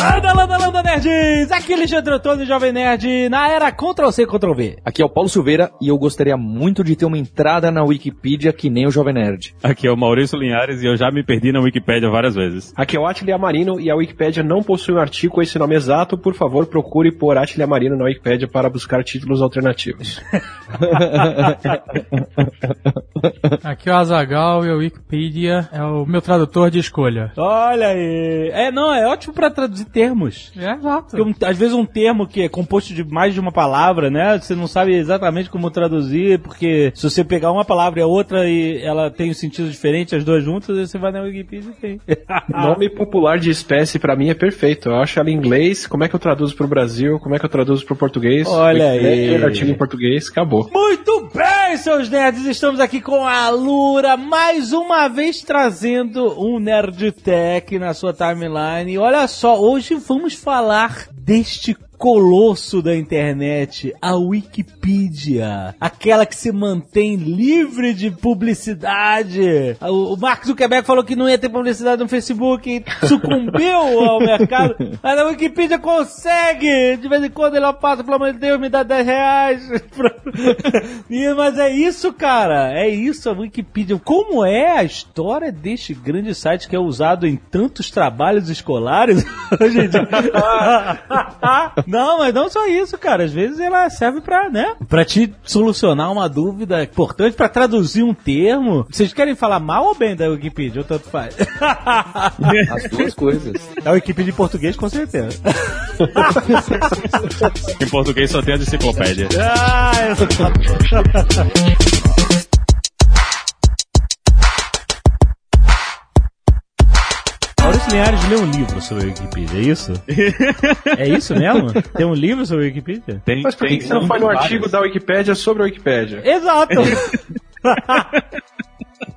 Landa, landa, landa, nerds! Aqui é Alexandre Antônio, Jovem Nerd, na era Ctrl-C, Ctrl-V. Aqui é o Paulo Silveira e eu gostaria muito de ter uma entrada na Wikipedia que nem o Jovem Nerd. Aqui é o Maurício Linhares e eu já me perdi na Wikipédia várias vezes. Aqui é o Atila Amarino e a Wikipédia não possui um artigo com esse nome exato. Por favor, procure por Atila Amarino na Wikipédia para buscar títulos alternativos. Aqui é o Azagal e a Wikipedia é o meu tradutor de escolha. Olha aí. É, não, é ótimo pra traduzir termos. É, exato. Porque um- às vezes um termo que é composto de mais de uma palavra, né? Você não sabe exatamente como traduzir, porque se você pegar uma palavra e a outra e ela tem um sentido diferente, as duas juntas, aí você vai na Wikipedia e tem. Nome popular de espécie pra mim é perfeito. Eu acho ela em inglês. Como é que eu traduzo pro Brasil? Como é que eu traduzo pro português? Olha Wikipédia, aí. Artigo em português, acabou. Muito bem, seus nerds, estamos aqui com a Lura, mais uma vez trazendo um Nerd Tech na sua timeline. E olha só, hoje vamos falar deste colosso da internet, a Wikipedia. Aquela que se mantém livre de publicidade. O o Mark Zuckerberg falou que não ia ter publicidade no Facebook e sucumbiu ao mercado. Mas a Wikipedia consegue! De vez em quando ele passa, pelo amor de Deus, me dá 10 reais. E, Mas é isso, cara. É isso a Wikipedia. Como é a história deste grande site que é usado em tantos trabalhos escolares hoje em dia? Não, mas não só isso, cara. Às vezes ela serve pra, né? Pra te solucionar uma dúvida importante, pra traduzir um termo. Vocês querem falar mal ou bem da Wikipedia? Ou tanto faz? As duas coisas. A Wikipedia em português, com certeza. Em português só tem a enciclopédia. Ah, eu... Maurício Linhares lê um livro sobre a Wikipedia, é isso? é isso mesmo? Tem um livro sobre a Wikipedia? Tem, Mas por que, tem que você não foi no vários. artigo da Wikipédia sobre a Wikipédia? Exato!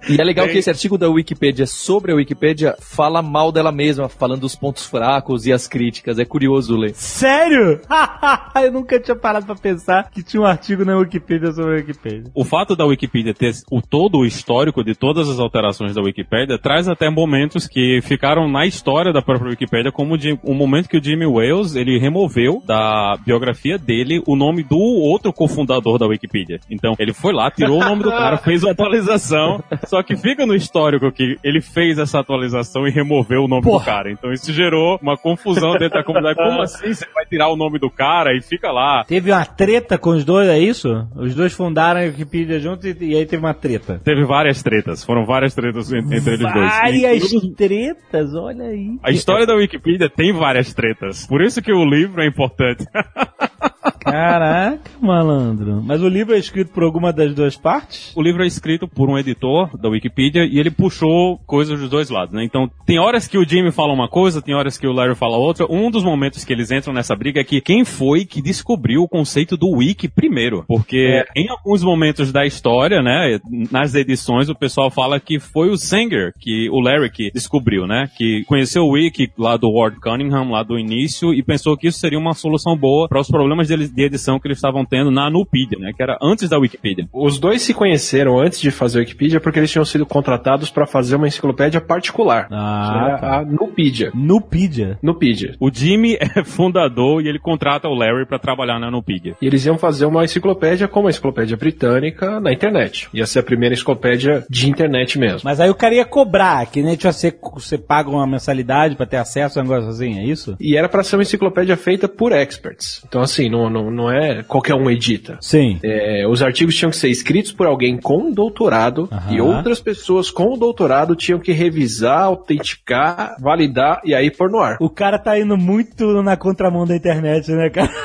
E é legal que esse artigo da Wikipedia sobre a Wikipedia fala mal dela mesma, falando dos pontos fracos e as críticas. É curioso ler. Sério? eu nunca tinha parado pra pensar que tinha um artigo na Wikipedia sobre a Wikipedia. O fato da Wikipedia ter o todo o histórico de todas as alterações da Wikipedia traz até momentos que ficaram na história da própria Wikipedia, como de, um momento que o Jimmy Wales ele removeu da biografia dele o nome do outro cofundador da Wikipedia. Então ele foi lá, tirou o nome do cara, fez a atualização, só que fica no histórico que ele fez essa atualização e removeu o nome Porra. do cara. Então isso gerou uma confusão dentro da comunidade. Como assim você vai tirar o nome do cara e fica lá? Teve uma treta com os dois, é isso? Os dois fundaram a Wikipedia juntos e, e aí teve uma treta. Teve várias tretas, foram várias tretas en- entre eles dois. Várias Inclusive, tretas, olha aí. A história da Wikipedia tem várias tretas. Por isso que o livro é importante. Caraca, malandro. Mas o livro é escrito por alguma das duas partes? o livro é escrito por um editor da Wikipedia e ele puxou coisas dos dois lados, né? Então, tem horas que o Jimmy fala uma coisa, tem horas que o Larry fala outra. Um dos momentos que eles entram nessa briga é que quem foi que descobriu o conceito do wiki primeiro? Porque em alguns momentos da história, né, nas edições, o pessoal fala que foi o Sanger, que o Larry que descobriu, né? Que conheceu o wiki lá do Ward Cunningham, lá do início, e pensou que isso seria uma solução boa para os problemas deles- de edição que eles estavam tendo na Nupedia, né? Que era antes da Wikipedia. Os dois se conheceram antes de fazer a Wikipedia porque eles tinham sido contratados para fazer uma enciclopédia particular. que Ah, era tá. a Nupedia. Nupedia. Nupedia. O Jimmy é fundador e ele contrata o Larry pra trabalhar na Nupedia. E eles iam fazer uma enciclopédia como a enciclopédia britânica na internet. Ia ser a primeira enciclopédia de internet mesmo. Mas aí o cara ia cobrar, que nem tipo, você, você paga uma mensalidade pra ter acesso a um negócio assim, é isso? E era para ser uma enciclopédia feita por experts. Então, assim, não, não, não é qualquer um edita. Sim. É, os artigos tinham que ser escritos por alguém com doutorado Aham. e outras pessoas com doutorado tinham que revisar, autenticar, validar e aí pôr no ar. O cara tá indo muito na contramão da internet, né, cara?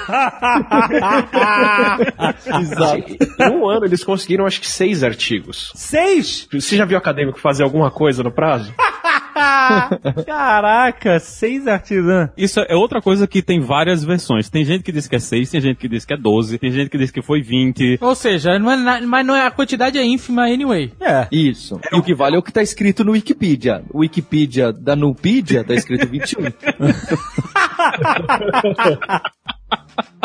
Exato. Em um ano eles conseguiram acho que seis artigos. Seis? Você já viu acadêmico fazer alguma coisa no prazo? Caraca, seis artisãs. Isso é outra coisa que tem várias versões. Tem gente que diz que é 6, tem gente que diz que é 12, tem gente que diz que foi 20. Ou seja, não é na- mas não é, a quantidade é ínfima anyway. É. Isso. E o que vale é o que tá escrito no Wikipedia. O Wikipedia da Nupedia tá escrito 21.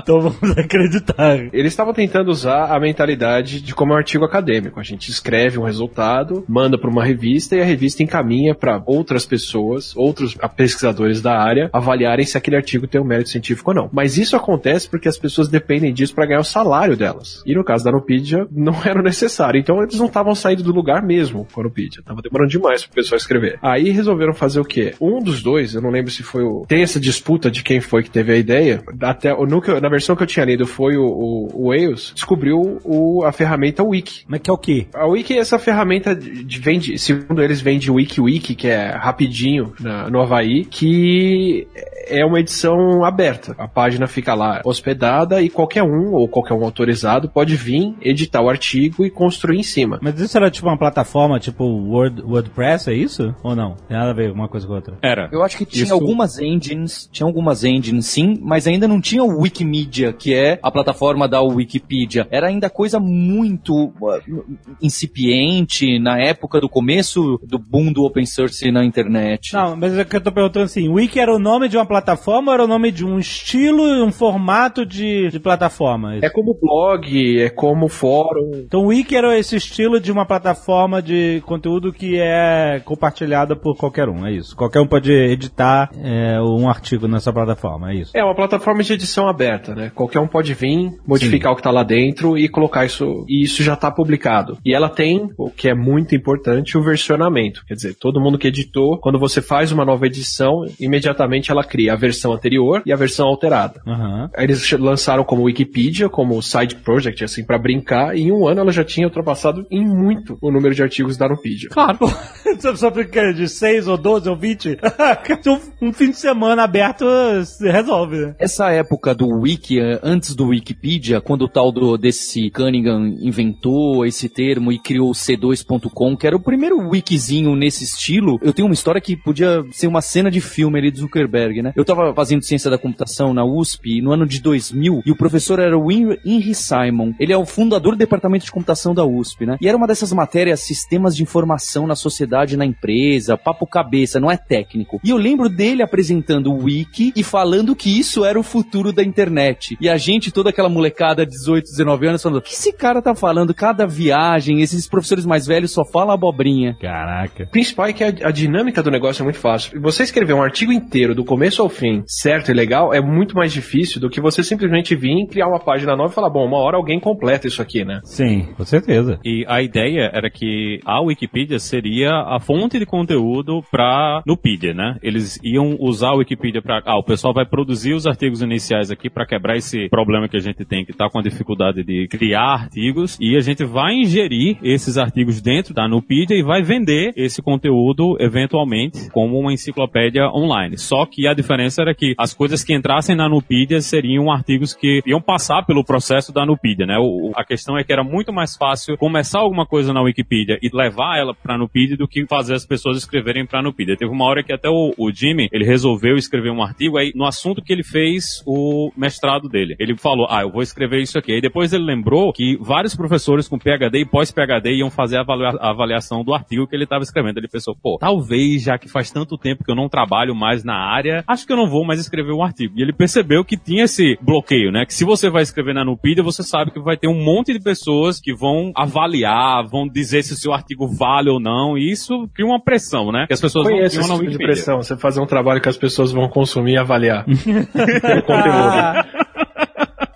então vamos acreditar. Eles estavam tentando usar a mentalidade de como é um artigo acadêmico. A gente escreve um resultado, manda para uma revista e a revista encaminha para outras pessoas, outros pesquisadores da área, avaliarem se aquele artigo tem um mérito científico ou não. Mas isso acontece porque as pessoas dependem disso para ganhar o salário delas. E no caso da Nupedia, não era necessário. Então eles não estavam saindo do lugar mesmo com a Nupedia. Tava demorando demais pro pessoal escrever. Aí resolveram fazer o quê? Um dos dois, eu não lembro se foi o. Tem essa disputa de quem foi que teve a ideia. Até no que eu- na versão que eu tinha lido foi o, o, o Wales, descobriu o, a ferramenta Wiki. Mas que é o quê? A Wiki é essa ferramenta de, de vende, segundo eles, vem de WikiWiki, que é rapidinho na- no Havaí, que é uma edição aberta. A página fica lá hospedada e qualquer um, ou qualquer um autorizado, pode vir, editar o artigo e construir em cima. Mas isso era tipo uma plataforma tipo Word, WordPress, é isso? Ou não? Tem nada a ver uma coisa com a outra. Era. Eu acho que tinha Isso- algumas engines, tinha algumas engines sim, mas ainda não tinha o Wikimedia, que é a plataforma da Wikipedia. Era ainda coisa muito uh, incipiente na época do começo do boom do open source na internet. Não, mas é que eu tô perguntando assim, Wiki era o nome de uma plataforma ou era o nome de um estilo e um formato de, de plataforma? É como blog, é como fórum. Então o Wiki era esse estilo de uma plataforma de conteúdo que é compartilhada por qualquer um, é isso. Qualquer um pode editar é, um artigo nessa plataforma, é isso. É uma plataforma de edição aberta, né? Qualquer um pode vir, modificar o que tá lá dentro e colocar isso. E isso já tá publicado. E ela tem, o que é muito importante, o versionamento. Quer dizer, todo mundo que editou, quando você faz uma nova edição, imediatamente ela cria a versão anterior e a versão alterada. Aí Eles lançaram como Wikipedia, como side project, assim, pra brincar, e em um ano ela já tinha ultrapassado em muito o número de artigos da Nupedia. Claro. Só- Só porque de 6 ou 12 ou 20, um, um fim de semana aberto se resolve, né? Essa época do Wiki, eh, antes do Wikipedia, quando o tal do, desse Cunningham inventou esse termo e criou o C2.com, que era o primeiro wikizinho nesse estilo, eu tenho uma história que podia ser uma cena de filme ali do Zuckerberg, né? Eu tava fazendo ciência da computação na USP no ano de 2000 e o professor era o Henry Simon. Ele é o fundador do departamento de computação da USP, né? E era uma dessas matérias, sistemas de informação na sociedade, na empresa, papo cabeça, não é técnico. E eu lembro dele apresentando o Wiki e falando que isso era o futuro da internet. E a gente, toda aquela molecada de 18, 19 anos, falando: o que esse cara tá falando? Cada viagem, esses professores mais velhos só falam abobrinha. Caraca. O principal é que a, a dinâmica do negócio é muito fácil. Você escrever um artigo inteiro, do começo ao fim, certo e legal, é muito mais difícil do que você simplesmente vir e criar uma página nova e falar, bom, uma hora alguém completa isso aqui, né? Sim, com certeza. E a ideia era que a Wikipedia seria a fonte de conteúdo para Nupedia, né? Eles iam usar a Wikipedia para, ah, o pessoal vai produzir os artigos iniciais aqui para quebrar esse problema que a gente tem, que tá com a dificuldade de criar artigos, e a gente vai ingerir esses artigos dentro da Nupedia e vai vender esse conteúdo eventualmente como uma enciclopédia online. Só que a diferença era que as coisas que entrassem na Nupedia seriam artigos que iam passar pelo processo da Nupedia, né? O- a questão é que era muito mais fácil começar alguma coisa na Wikipedia e levar ela pra Nupedia do que fazer as pessoas escreverem pra Nupedia. Teve uma hora que até o, o Jimmy, ele resolveu escrever um artigo aí no assunto que ele fez o mestrado dele. Ele falou, ah, eu vou escrever isso aqui. Aí depois ele lembrou que vários professores com PhD e pós-PhD iam fazer a avalia- a avaliação do artigo que ele estava escrevendo. Ele pensou, pô, talvez, já que faz tanto tempo que eu não trabalho mais na área, acho que eu não vou mais escrever um artigo. E ele percebeu que tinha esse bloqueio, né? Que se você vai escrever na Nupedia, você sabe que vai ter um monte de pessoas que vão avaliar, vão dizer se o seu artigo vale ou não, e isso cria uma pressão, né? Que as pessoas não Conheço tinham esse na tipo de pressão. Você fazer um trabalho que as pessoas vão consumir e avaliar. o conteúdo. yeah.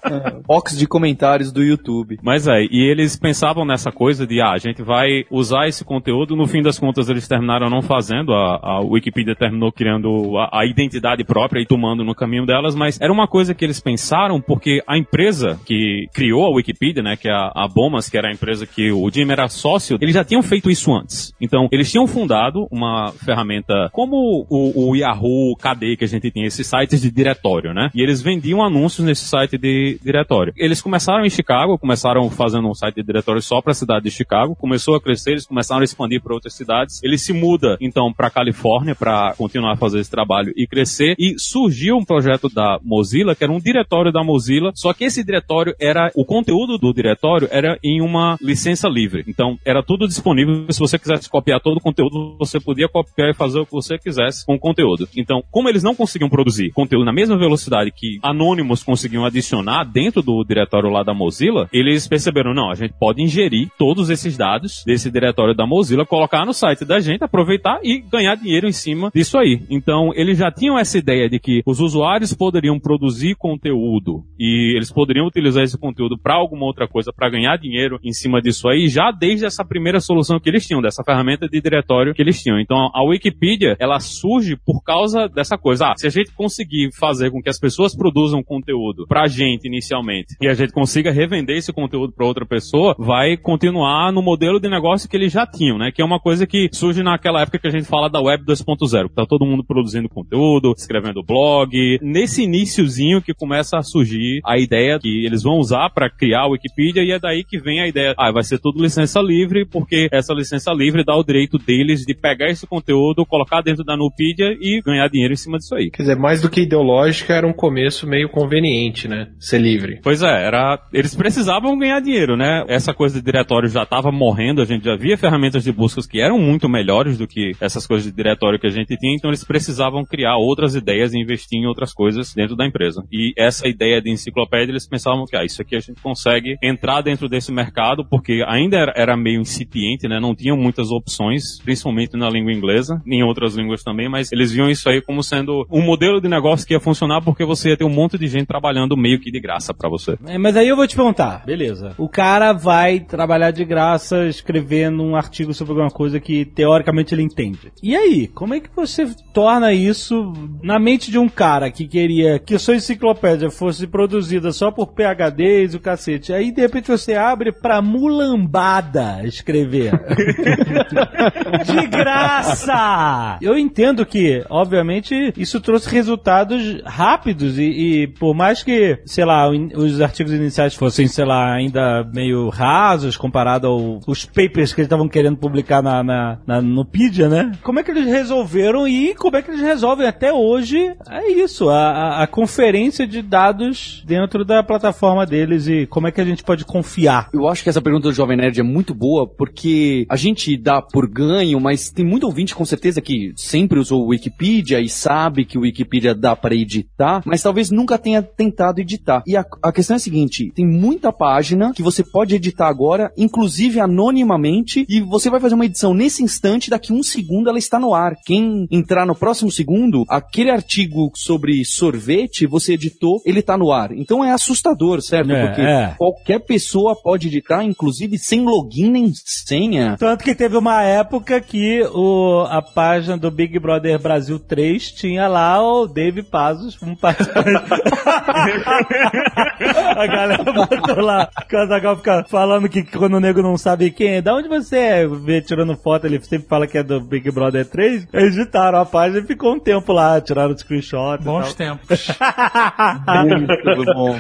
Box de comentários do YouTube. Mas é, e eles pensavam nessa coisa de, ah, a gente vai usar esse conteúdo, no fim das contas eles terminaram não fazendo, a, a Wikipedia terminou criando a, a identidade própria e tomando no caminho delas, mas era uma coisa que eles pensaram porque a empresa que criou a Wikipedia, né, que é a, a Bomas, que era a empresa que o Jim era sócio, eles já tinham feito isso antes. Então, eles tinham fundado uma ferramenta como o, o Yahoo, KD, que a gente tinha, esses sites de diretório, né, e eles vendiam anúncios nesse site de diretório. Eles começaram em Chicago, começaram fazendo um site de diretório só para a cidade de Chicago, começou a crescer, eles começaram a expandir para outras cidades. Ele se muda então para Califórnia para continuar a fazer esse trabalho e crescer e surgiu um projeto da Mozilla que era um diretório da Mozilla, só que esse diretório era o conteúdo do diretório era em uma licença livre. Então era tudo disponível. Se você quisesse copiar todo o conteúdo, você podia copiar e fazer o que você quisesse com o conteúdo. Então, como eles não conseguiam produzir conteúdo na mesma velocidade que anônimos conseguiam adicionar dentro do diretório lá da Mozilla, eles perceberam, não, a gente pode ingerir todos esses dados desse diretório da Mozilla, colocar no site da gente, aproveitar e ganhar dinheiro em cima disso aí. Então, eles já tinham essa ideia de que os usuários poderiam produzir conteúdo e eles poderiam utilizar esse conteúdo para alguma outra coisa, para ganhar dinheiro em cima disso aí, já desde essa primeira solução que eles tinham, dessa ferramenta de diretório que eles tinham. Então, a Wikipedia, ela surge por causa dessa coisa. Ah, se a gente conseguir fazer com que as pessoas produzam conteúdo pra gente inicialmente e a gente consiga revender esse conteúdo para outra pessoa, vai continuar no modelo de negócio que eles já tinham, né? Que é uma coisa que surge naquela época que a gente fala da web 2.0, que tá todo mundo produzindo conteúdo, escrevendo blog. Nesse iníciozinho que começa a surgir a ideia que eles vão usar para criar a Wikipedia e é daí que vem a ideia, ah, vai ser tudo licença livre, porque essa licença livre dá o direito deles de pegar esse conteúdo, colocar dentro da Nupedia e ganhar dinheiro em cima disso aí. Quer dizer, mais do que ideológica, era um começo meio conveniente, né? Livre. Pois é, era. Eles precisavam ganhar dinheiro, né? Essa coisa de diretório já estava morrendo, a gente já via ferramentas de buscas que eram muito melhores do que essas coisas de diretório que a gente tinha, então eles precisavam criar outras ideias e investir em outras coisas dentro da empresa. E essa ideia de enciclopédia, eles pensavam que ah, isso aqui a gente consegue entrar dentro desse mercado, porque ainda era, era meio incipiente, né? Não tinham muitas opções, principalmente na língua inglesa, em outras línguas também, mas eles viam isso aí como sendo um modelo de negócio que ia funcionar porque você ia ter um monte de gente trabalhando meio que de graça para você. É, mas aí eu vou te perguntar, beleza. O cara vai trabalhar de graça escrevendo um artigo sobre alguma coisa que teoricamente ele entende. E aí, como é que você torna isso na mente de um cara que queria que a sua enciclopédia fosse produzida só por PHDs e o cacete? Aí de repente você abre pra mulambada escrever. de graça! Eu entendo que, obviamente, isso trouxe resultados rápidos e, e por mais que, sei lá, os artigos iniciais fossem, sei lá, ainda meio rasos comparado aos papers que eles estavam querendo publicar na, na, na Nupedia, né? Como é que eles resolveram e como é que eles resolvem até hoje? É isso, a, a, a conferência de dados dentro da plataforma deles e como é que a gente pode confiar? Eu acho que essa pergunta do Jovem Nerd é muito boa porque a gente dá por ganho, mas tem muito ouvinte com certeza que sempre usou o Wikipedia e sabe que o Wikipedia dá para editar, mas talvez nunca tenha tentado editar. E a, a questão é a seguinte: tem muita página que você pode editar agora, inclusive anonimamente, e você vai fazer uma edição nesse instante, daqui um segundo ela está no ar. Quem entrar no próximo segundo, aquele artigo sobre sorvete, você editou, ele está no ar. Então é assustador, certo? É, Porque é. qualquer pessoa pode editar, inclusive sem login nem senha. Tanto que teve uma época que o, a página do Big Brother Brasil 3 tinha lá o Dave Pazos, um participante. a galera botou lá, o Azaghal fica falando que quando o nego não sabe quem é, da onde você é, vê tirando foto, ele sempre fala que é do Big Brother 3, eles editaram a página e ficou um tempo lá, tiraram o screenshot. e Bons tal. tempos. Muito bom.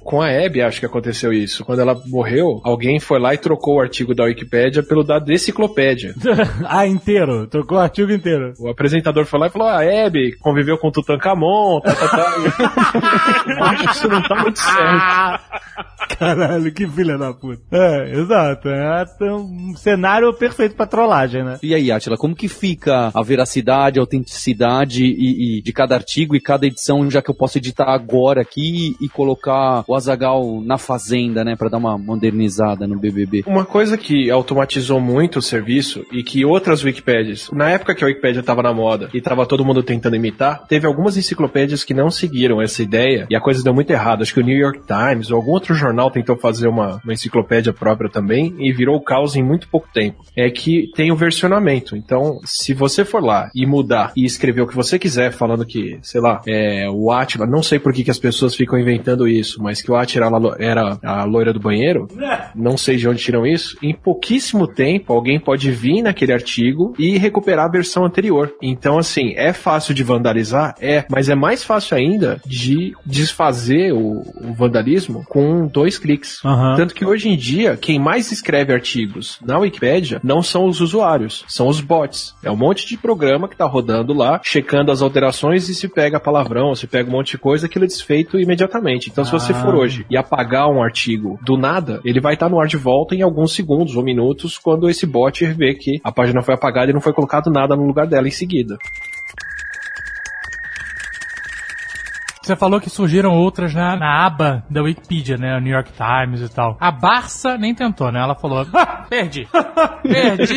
Com a Abby, acho que aconteceu isso. Quando ela morreu, alguém foi lá e trocou o artigo da Wikipédia pelo da Deciclopédia. ah, inteiro, trocou o artigo inteiro. O apresentador foi lá e falou: Ah, a Abby conviveu com Tutankhamon, tá, tá, tá. Acho que isso não tá muito certo. Caralho, que filha da puta. É, exato. É um cenário perfeito pra trollagem, né? E aí, Atila, como que fica a veracidade, a autenticidade e, e de cada artigo e cada edição, já que eu posso editar agora aqui e colocar o Azagal na fazenda, né, Pra dar uma modernizada no BBB? Uma coisa que automatizou muito o serviço e que outras Wikipédias, na época que a Wikipédia tava na moda e tava todo mundo tentando imitar, teve algumas enciclopédias que não seguiram essa ideia e a coisa deu muito errado. Acho que o New York Times ou algum outro jornal jornal tentou fazer uma, uma enciclopédia própria também e virou caos em muito pouco tempo. É que tem o versionamento. Então, se você for lá e mudar e escrever o que você quiser, falando que, sei lá, é, o Atila, não sei por que, que as pessoas ficam inventando isso, mas que o Atila era a loira do banheiro, não sei de onde tiram isso. Em pouquíssimo tempo, alguém pode vir naquele artigo e recuperar a versão anterior. Então, assim, é fácil de vandalizar? É, mas é mais fácil ainda de desfazer o, o vandalismo com dois cliques. Aham. Tanto que hoje em dia, quem mais escreve artigos na Wikipédia não são os usuários, são os bots. É um monte de programa que tá rodando lá, checando as alterações e se pega palavrão, se pega um monte de coisa, aquilo é desfeito imediatamente. Então, se você Ah. For hoje e apagar um artigo do nada, ele vai estar no ar de volta em alguns segundos ou minutos quando esse bot vê que a página foi apagada e não foi colocado nada no lugar dela em seguida. Você falou que surgiram outras na, na aba da Wikipedia, né? O New York Times e tal. A Barça nem tentou, né? Ela falou: "Ah, perdi. Perdi.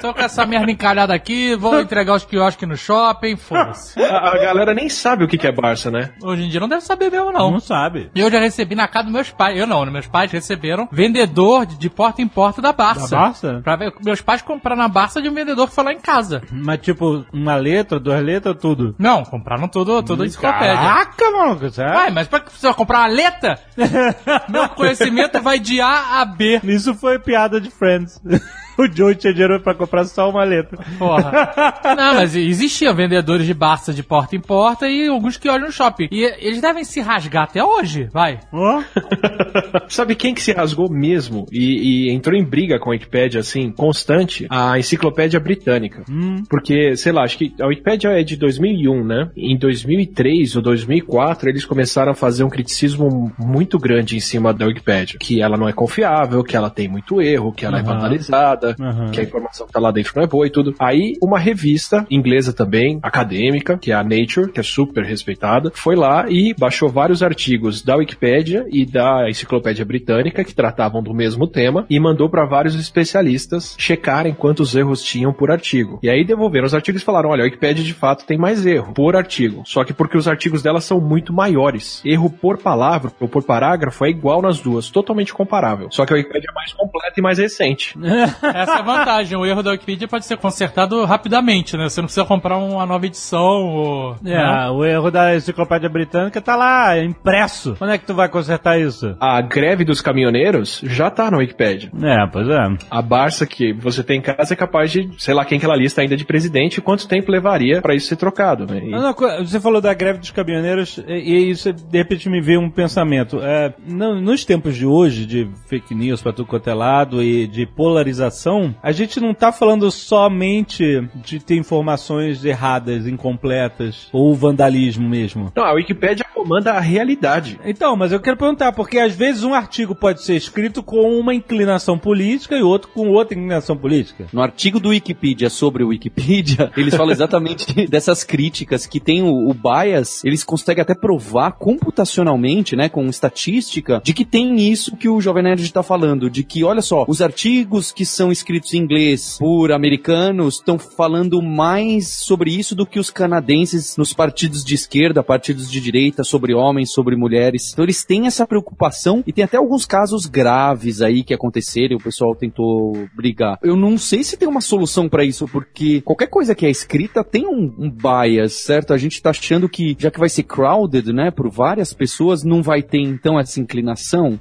Tô com essa merda encalhada aqui, vou entregar os quiosques no shopping, foda-se. A, a galera nem sabe o que que é Barça, né? Hoje em dia não deve saber mesmo, não. Não sabe. Eu já recebi na casa dos meus pais. Eu não, né? meus pais receberam vendedor de, de porta em porta da Barça. Da Barça? Pra ver, meus pais compraram na Barça de um vendedor que foi lá em casa. Mas tipo, uma letra, duas letras, tudo. Não, compraram tudo, tudo enciclopédia. Caraca, maluco, sério? Uai, mas pra que você vai comprar uma letra? Meu conhecimento vai de A a B. Isso foi piada de Friends. o Joe tinha dinheiro pra comprar só uma letra. Porra. Não, mas existiam vendedores de Barça de porta em porta e alguns que olham no shopping. E eles devem se rasgar até hoje, vai. Ó, Sabe quem que se rasgou mesmo e, e entrou em briga com a Wikipédia, assim, constante? A enciclopédia britânica. Porque, sei lá, acho que a Wikipédia é de 2001, né? Em 2003 ou 2004, eles começaram a fazer um criticismo muito grande em cima da Wikipédia. Que ela não é confiável, que ela tem muito erro, que ela é vandalizada, Aham. que a informação que tá lá dentro não é boa e tudo. Aí, uma revista inglesa também, acadêmica, que é a Nature, que é super respeitada, foi lá e baixou vários artigos da Wikipédia e da Enciclopédia Britânica que tratavam do mesmo tema e mandou para vários especialistas checarem quantos erros tinham por artigo. E aí devolveram os artigos e falaram: olha, a Wikipédia de fato tem mais erro por artigo. Só que porque os artigos dela são muito maiores. Erro por palavra ou por parágrafo é igual nas duas, totalmente comparável. Só que a Wikipédia é mais completa e mais recente. Essa é a vantagem. O erro da Wikipedia pode ser consertado rapidamente, né? Você não precisa comprar uma nova edição ou... né? É, o erro da enciclopédia britânica tá lá, impresso. Quando é que tu vai consertar isso? A greve dos caminhoneiros já tá na Wikipédia. É, pois é. A Barça que você tem em casa é capaz de, sei lá, quem que ela lista ainda de presidente e quanto tempo levaria pra isso ser trocado, né? E- Não, não, Você falou da greve dos caminhoneiros e, e isso de repente me veio um pensamento. É, não- nos tempos de hoje, de fake news pra tudo quanto é lado e de polarização, a gente não tá falando somente de ter informações erradas, incompletas ou vandalismo mesmo. Não, a Wikipédia comanda a realidade. Então, mas eu quero perguntar, porque às vezes um artigo pode ser escrito com uma inclinação política e outro com outra inclinação política. No artigo do Wikipedia sobre o Wikipedia, eles falam exatamente dessas críticas que tem o, o bias, eles conseguem até provar computacionalmente, né, com estatística, de que tem isso que o Jovem Nerd está falando, de que, olha só, os artigos que são escritos em inglês por americanos estão falando mais sobre isso do que os canadenses nos partidos de esquerda, partidos de direita, sobre homens, sobre mulheres. Então eles têm essa preocupação e tem até alguns casos graves aí que aconteceram o pessoal tentou brigar. Eu não sei se tem uma solução pra isso, porque qualquer coisa que é escrita tem um, um bias, certo? A gente tá achando que, já que vai ser crowded, né, por várias pessoas, não vai ter então essa inclinação.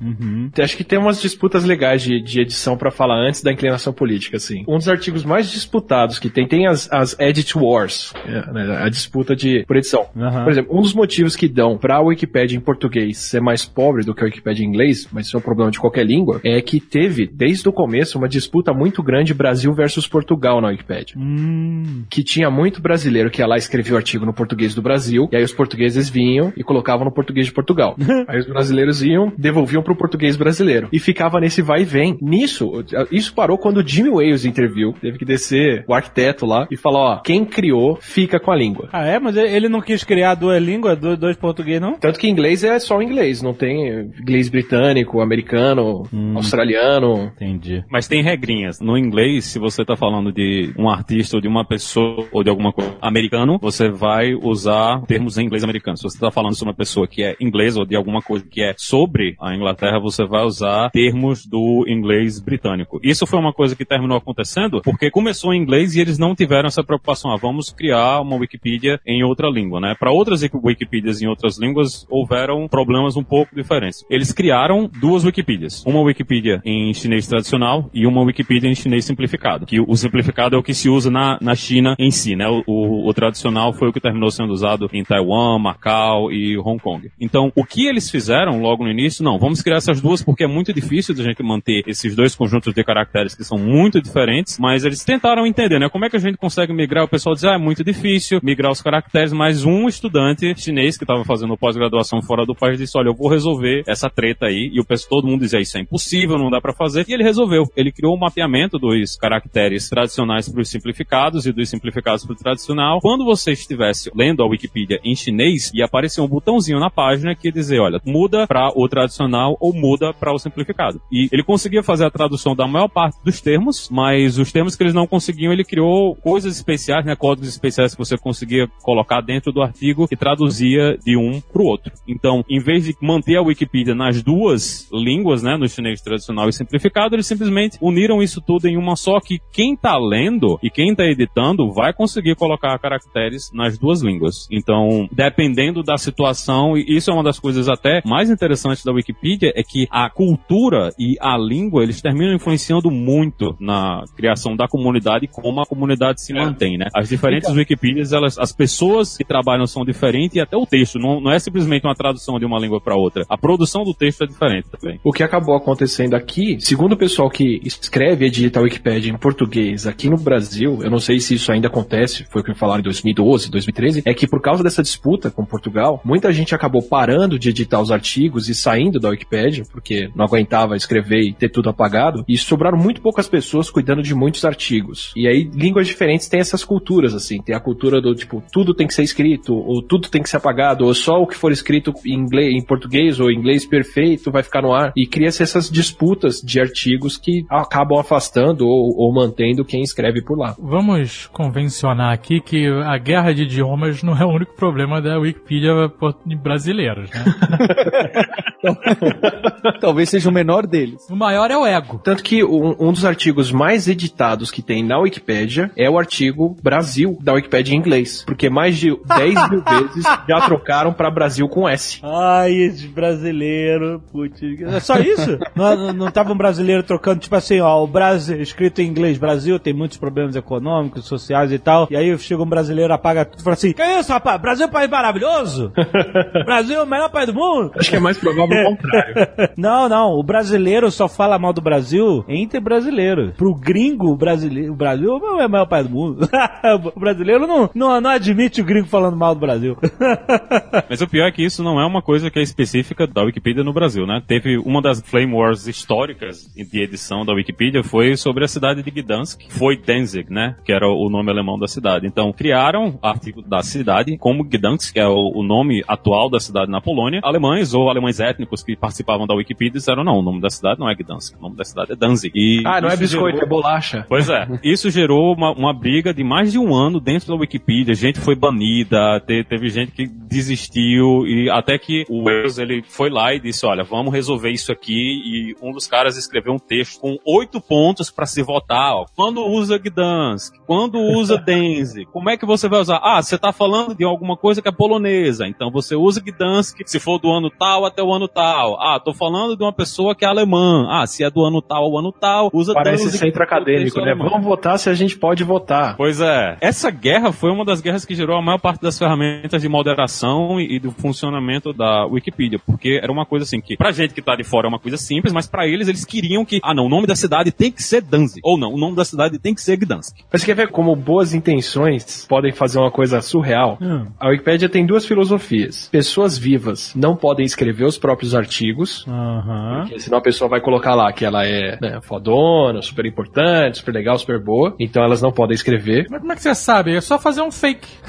Acho que tem umas disputas legais de, de edição pra falar antes da inclinação política, assim. Um dos artigos mais disputados que tem, tem as, as edit wars, é, né, a disputa de, por edição. Aham. Por exemplo, um dos motivos que dão pra Wikipédia em português ser mais pobre do que a Wikipédia em inglês, mas isso é um problema de qualquer língua, é que teve, desde o começo, uma disputa muito grande Brasil versus Portugal na Wikipédia. Hum, Que tinha muito brasileiro que ia lá e escrevia o artigo no português do Brasil, e aí os portugueses vinham e colocavam no português de Portugal. aí os brasileiros iam, devolviam pro português brasileiro. E ficava nesse vai e vem. Nisso, isso parou quando o Jimmy Wales interviu, teve que descer o arquiteto lá e falar, ó, quem criou fica com a língua. Ah, é? Mas ele não quis criar duas línguas, dois, dois portugueses português, não? Tanto que inglês é só inglês, não tem inglês britânico, americano, australiano. Entendi. Mas tem regrinhas. No inglês, se você tá falando de um artista ou de uma pessoa ou de alguma coisa americano, você vai usar termos em inglês americano. Se você tá falando sobre uma pessoa que é inglês ou de alguma coisa que é sobre a Inglaterra, você vai usar termos do inglês britânico. Isso foi uma coisa que terminou acontecendo porque começou em inglês e eles não tiveram essa preocupação. Ah, vamos criar uma Wikipedia em outra língua, né? Para outras Wikipedias em outras línguas, houveram problemas um pouco diferentes. Eles criaram duas Wikipedias. Uma Wikipedia em chinês tradicional e uma Wikipedia em chinês simplificado. Que o simplificado é o que se usa na, na China em si, né? O, o, o tradicional foi o que terminou sendo usado em Taiwan, Macau e Hong Kong. Então, o que eles fizeram logo no início? Não, vamos criar essas duas porque é muito difícil da gente manter esses dois conjuntos de caracteres que são muito diferentes, mas eles tentaram entender, né? Como é que a gente consegue migrar? O pessoal diz, ah, é muito difícil migrar os caracteres, mas um estudante chinês que estava fazendo pós-graduação fora do país disse, olha, eu vou resolver essa treta aí, e o pessoal, todo mundo dizia, isso é impossível, não dá para fazer, e ele resolveu. Ele criou um mapeamento dos caracteres tradicionais para os simplificados e dos simplificados para o tradicional. Quando você estivesse lendo a Wikipedia em chinês, ia aparecer um botãozinho na página que ia dizer, olha, muda para o tradicional ou muda para o simplificado. E ele conseguia fazer a tradução da maior parte dos termos, mas os termos que eles não conseguiam, ele criou coisas especiais, né, códigos especiais que você conseguia colocar dentro do artigo e traduzia de um para o outro. Então, em vez de manter a Wikipedia nas duas línguas, né, no chinês tradicional e simplificado, eles simplesmente uniram isso tudo em uma só que quem está lendo e quem está editando vai conseguir colocar caracteres nas duas línguas. Então, dependendo da situação, e isso é uma das coisas até mais interessantes da Wikipedia, é que a cultura e a língua, eles terminam influenciando muito na criação da comunidade e como a comunidade se mantém, né? As diferentes Wikipedias, elas, as pessoas que trabalham são diferentes e até o texto, não, não é simplesmente uma tradução de uma língua para outra. A produção do texto é diferente também. O que acabou acontecendo aqui, segundo o pessoal que escreve e edita a Wikipédia em português aqui no Brasil, eu não sei se isso ainda acontece, foi o que me falaram em 2012, 2013, é que por causa dessa disputa com Portugal, muita gente acabou parando de editar os artigos e saindo da Wikipédia, porque não aguentava escrever e ter tudo apagado, e sobraram muito poucas pessoas cuidando de muitos artigos. E aí, línguas diferentes têm essas culturas, assim, tem a cultura do tipo, tudo tem que ser escrito, ou tudo tem que ser apagado, ou só o que for escrito em inglês, em português ou em inglês perfeito vai ficar no ar. E cria-se essas disputas de artigos que acabam afastando ou, ou mantendo quem escreve por lá. Vamos convencionar aqui que a guerra de idiomas não é o único problema da Wikipedia brasileiros, né? Talvez seja o menor deles. o maior é o ego. Tanto que um, um dos artigos mais editados que tem na Wikipédia é o artigo Brasil da Wikipédia em inglês. Porque mais de 10 mil vezes já trocaram pra Brasil com S. Ai, esse brasileiro, putz. É só isso? não, não, tava um brasileiro trocando, tipo assim, ó, o Brasil, escrito em inglês, Brasil tem muitos problemas econômicos, sociais e tal. E aí chega um brasileiro, apaga tudo e fala assim: Que isso, rapaz? Brasil é um país maravilhoso? Brasil é o melhor país do mundo? Acho que é mais provável o contrário. Não, não. O brasileiro só fala mal do Brasil entre brasileiros. Pro gringo, o brasileiro, o Brasil é o maior país do mundo. o brasileiro não, não, não admite o gringo falando mal do Brasil. Mas o pior é que isso não é uma coisa que é específica da Wikipedia no Brasil, né? Teve uma das Flame Wars históricas de edição da Wikipedia foi sobre a cidade de Gdansk, que foi Danzig, né? Que era o nome alemão da cidade. Então, criaram o artigo da cidade como Gdansk, que é o, o nome atual da cidade na Polônia. Alemães ou alemães étnicos que participavam da Wikipedia disseram, não, o nome da cidade não é Gdansk, o nome da cidade é Danzig. E Ah, não é biscoito, gerou- é bolacha. Pois é. Isso gerou uma, uma briga de mais de um ano dentro da Wikipedia. Gente foi banida, te- teve gente que desistiu e até que o Wales ele foi lá e disse, olha, vamos resolver isso aqui. E um dos caras escreveu um texto com oito pontos para se votar. Ó. Quando usa Gdansk? Quando usa Denze? Como é que você vai usar? Ah, você tá falando de alguma coisa que é polonesa. Então você usa Gdansk se for do ano tal até o ano tal. Ah, tô falando de uma pessoa que é alemã. Ah, se é do ano tal ao ano tal, usa Parece Danzig centro acadêmico, né? Vamos votar se a gente pode votar. Pois é. Essa guerra foi uma das guerras que gerou a maior parte das ferramentas de moderação e, e do funcionamento da Wikipedia, porque era uma coisa assim que pra gente que tá de fora é uma coisa simples, mas pra eles eles queriam que, ah não, o nome da cidade tem que ser Danzig, ou não, o nome da cidade tem que ser Gdansk. Mas você quer ver como boas intenções podem fazer uma coisa surreal? Hum. A Wikipédia tem duas filosofias. Pessoas vivas não podem escrever os próprios artigos, porque senão a pessoa vai colocar lá que ela é né, fodona, super importante, super legal, super boa. Então elas não podem escrever. Mas como é que você sabe? É só fazer um fake.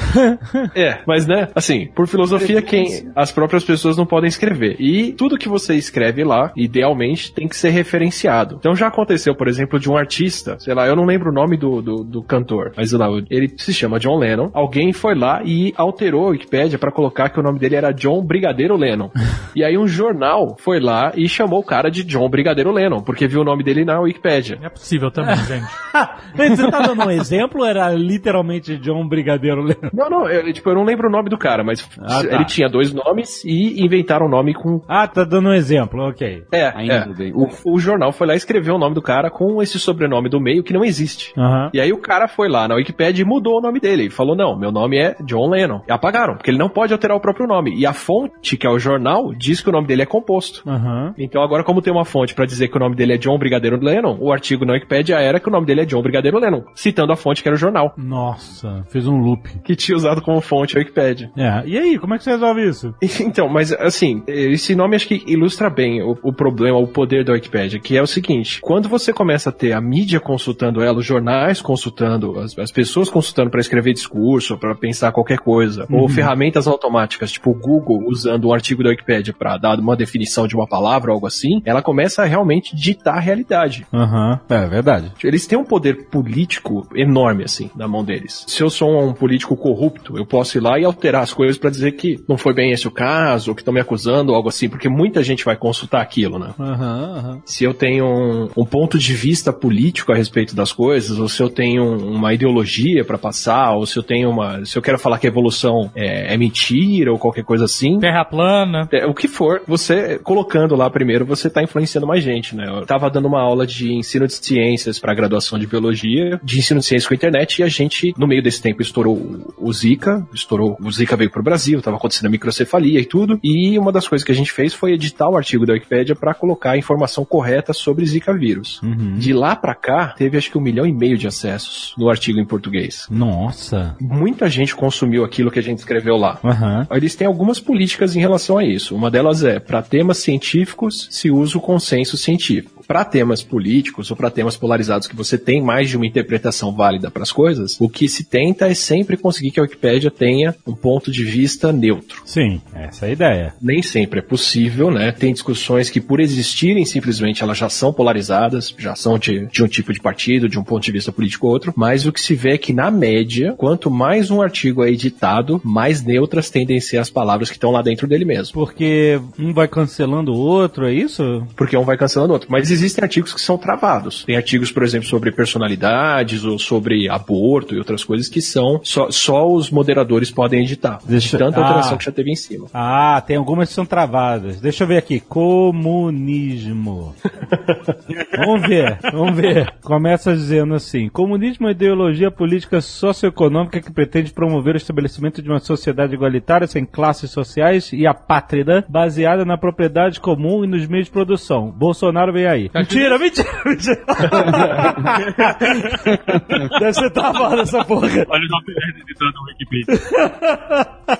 É, mas né, assim, por filosofia desafia quem as próprias pessoas não podem escrever. E tudo que você escreve lá, idealmente, tem que ser referenciado. Então já aconteceu, por exemplo, de um artista, sei lá, eu não lembro o nome do, do, do cantor, mas lá, ele se chama John Lennon. Alguém foi lá e alterou a Wikipédia para colocar que o nome dele era John Brigadeiro Lennon. e aí um jornal foi lá e chamou o cara de John Brigadeiro Lennon, porque viu o nome dele na Wikipédia. É possível também, gente. Mas Você tá dando um exemplo ou era literalmente John Brigadeiro Lennon? Não, não, eu, tipo, eu não lembro o nome do cara, mas Ah, tá. ele tinha dois nomes e inventaram o nome com. Ah, tá dando um exemplo, ok. É, Ainda é. bem. O, o jornal foi lá e escreveu o nome do cara com esse sobrenome do meio que não existe. Aham. E aí o cara foi lá na Wikipedia e mudou o nome dele. Ele falou, não, meu nome é John Lennon. E apagaram, porque ele não pode alterar o próprio nome. E a fonte, que é o jornal, diz que o nome dele é composto. Aham. Então agora, como tem uma fonte pra dizer que o nome dele é John Brigadeiro Lennon, o artigo na Wikipedia era que o nome dele é John Brigadeiro Lennon, citando a fonte que era o jornal, Nossa, fez um loop. que tinha usado como fonte a Wikipedia. É, e aí, como é que você resolve isso? Então, mas assim, esse nome acho que ilustra bem o, o problema, o poder da Wikipédia, que é o seguinte: quando você começa a ter a mídia consultando ela, os jornais consultando, as, as pessoas consultando para escrever discurso, para pensar qualquer coisa, ou ferramentas automáticas, tipo o Google usando um artigo da Wikipédia para dar uma definição de uma palavra ou algo assim, ela começa a realmente ditar a realidade. Aham, é verdade. Eles têm um poder político enorme, assim, na mão deles. Se eu sou um político corrupto, eu posso ir lá e alterar as coisas pra dizer que não foi bem esse o caso, ou que estão me acusando, ou algo assim, porque muita gente vai consultar aquilo, né? Aham, aham. Se eu tenho um, um ponto de vista político a respeito das coisas, ou se eu tenho um, uma ideologia pra passar, ou se eu tenho uma. Se eu quero falar que a evolução é, é mentira, ou qualquer coisa assim. Terra plana. É, o que for, você colocando lá primeiro, você tá influenciando mais gente, né? Eu tava dando uma aula de ensino de ciências para graduação de biologia, de ensino de ciências com a internet, e a gente, no meio desse tempo, estourou o- o Zika, estourou, o Zika veio pro Brasil, tava acontecendo a microcefalia e tudo, e uma das coisas que a gente fez foi editar o artigo da Wikipédia para colocar a informação correta sobre Zika vírus. De lá pra cá, teve acho que um milhão e meio de acessos no artigo em português. Nossa. Muita gente consumiu aquilo que a gente escreveu lá. Aham. Eles têm algumas políticas em relação a isso. Uma delas é, para temas científicos, se usa o consenso científico. Para temas políticos ou para temas polarizados que você tem mais de uma interpretação válida para as coisas, o que se tenta é sempre conseguir que a Wikipédia tenha um ponto de vista neutro. Sim, essa é a ideia. Nem sempre é possível, né? Tem discussões que, por existirem, simplesmente elas já são polarizadas, já são de, de um tipo de partido, de um ponto de vista político ou outro, mas o que se vê é que, na média, quanto mais um artigo é editado, mais neutras tendem a ser as palavras que estão lá dentro dele mesmo. Porque um vai cancelando o outro, é isso? Porque um vai cancelando o outro. Mas existem artigos que são travados. Tem artigos, por exemplo, sobre personalidades ou sobre aborto e outras coisas que são só, só os moderadores podem editar. Deixa- De tanta alteração Ah. que já teve em cima. Ah, tem algumas que são travadas. Deixa eu ver aqui. Comunismo. vamos ver, vamos ver. Começa dizendo assim: Comunismo é uma ideologia política socioeconômica que pretende promover o estabelecimento de uma sociedade igualitária, sem classes sociais e apátrida, baseada na propriedade comum e nos meios de produção. Bolsonaro vem aí. Mentira, mentira, mentira. Deve ser travada essa porra. Olha o Nerd editando no Wikipedia.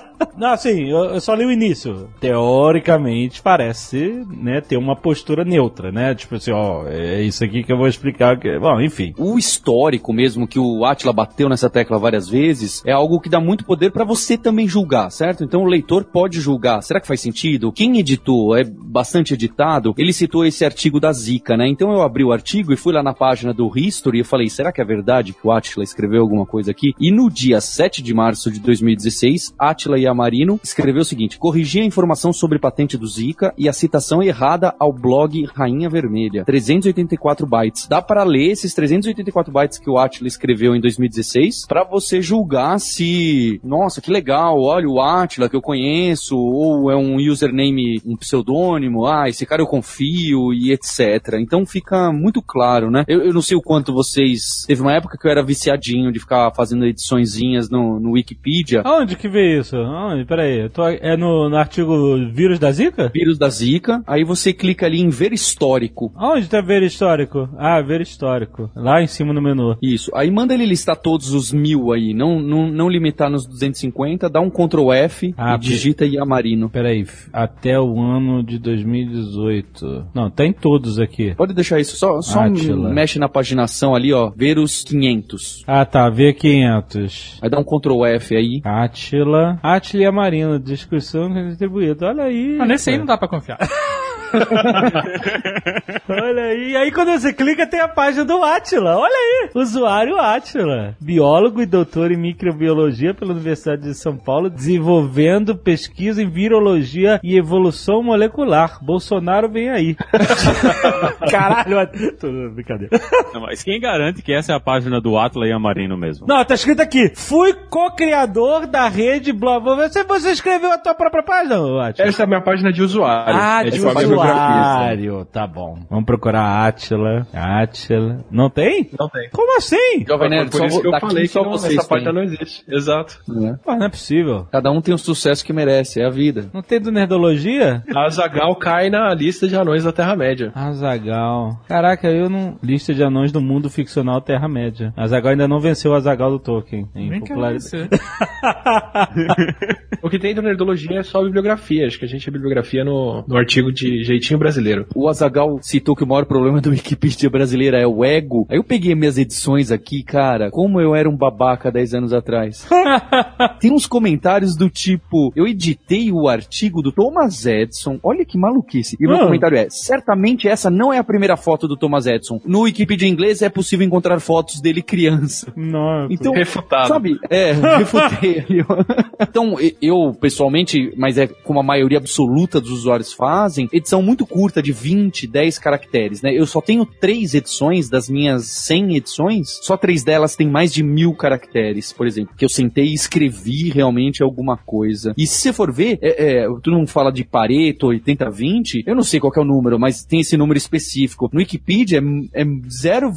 Não, assim, eu, eu só li o início. Teoricamente, parece, né, ter uma postura neutra, né? Tipo assim, ó, é isso aqui que eu vou explicar. Que... Bom, enfim. O histórico mesmo, que o Atila bateu nessa tecla várias vezes, é algo que dá muito poder pra você também julgar, certo? Então o leitor pode julgar. Será que faz sentido? Quem editou, é bastante editado, ele citou esse artigo da Né? Então eu abri o artigo e fui lá na página do History e falei, será que é verdade que o Atila escreveu alguma coisa aqui? E no dia 7 de março de 2016, Atila Yamarino escreveu o seguinte, corrigi a informação sobre patente do Zika e a citação errada ao blog Rainha Vermelha. 384 bytes. Dá para ler esses 384 bytes que o Atila escreveu em 2016 para você julgar se, nossa, que legal, olha o Atila que eu conheço, ou é um username, um pseudônimo, ah, esse cara eu confio e etc. Então fica muito claro, né? Eu, eu não sei o quanto vocês. Teve uma época que eu era viciadinho de ficar fazendo ediçõezinhas no, no Wikipedia. Aonde que vê isso? Aonde? Peraí, tô, é no, no artigo Vírus da Zika? Vírus da Zika, aí você clica ali em ver histórico. Aonde tá ver histórico. Ah, ver histórico. Lá em cima no menu. Isso. Aí manda ele listar todos os mil aí, não, não, não limitar nos 250, dá um Ctrl F Ah, e digita Yamarino. Peraí, até o ano de 2018. Não, tem todos aqui. Pode deixar isso, só, só Átila. mexe na paginação ali, ó, ver os 500. Ah, tá, V500. Aí dá um Ctrl F aí. Átila. Átila e a Marina, descrição distribuída. Olha aí. Mas nesse aí não dá pra confiar. Olha aí. E aí quando você clica tem a página do Átila. Olha aí. Usuário Átila. Biólogo e doutor em microbiologia pela Universidade de São Paulo, desenvolvendo pesquisa em virologia e evolução molecular. Bolsonaro vem aí. Caralho, Tô- brincadeira. Não, Mas quem garante que essa é a página do Atlas e Amarino mesmo? Não, tá escrito aqui. Fui co-criador da rede blá blá. blá. Você, você escreveu a tua própria página, Átila? Essa é a minha página de usuário. Ah, é de a usuário. Tá bom. Vamos procurar Átila. Átila. Não tem? Não tem. Como assim? Jovem Nerd, por só isso que eu falei só que não, vocês essa têm. não existe. Exato. né? Pô, não é possível. Cada um tem o sucesso que merece, é a vida. Não tem do Nerdologia? A Zagal cai na lista de anões da Terra-média. Azagal. Caraca, eu não. Lista de anões do mundo ficcional Terra-média. Azagal ainda não venceu o Azagal do Tolkien. Em Nem popularidade. O que tem do Nerdologia é só bibliografia. Acho que a gente é bibliografia no, no artigo de jeitinho brasileiro. O Azagal citou que o maior problema do Wikipedia brasileira é o ego. Aí eu peguei minhas edições aqui, cara, como eu era um babaca 10 anos atrás. Tem uns comentários do tipo, eu editei o artigo do Thomas Edison, olha que maluquice. E o meu Ah. comentário é, certamente essa não é a primeira foto do Thomas Edison. No Wikipedia inglês é possível encontrar fotos dele criança. Não. Então, Refutado. Sabe, é, refutei ali. Então, eu, pessoalmente, mas é como a maioria absoluta dos usuários fazem, edição muito curta, de 20, 10 caracteres, né? Eu só tenho três edições das minhas 100 edições, só três delas têm mais de mil caracteres, por exemplo, que eu sentei e escrevi realmente alguma coisa. E se você for ver, é, é, tu não fala de Pareto 80-20, eu não sei qual é o número, mas tem esse número específico. No Wikipedia é, é 0,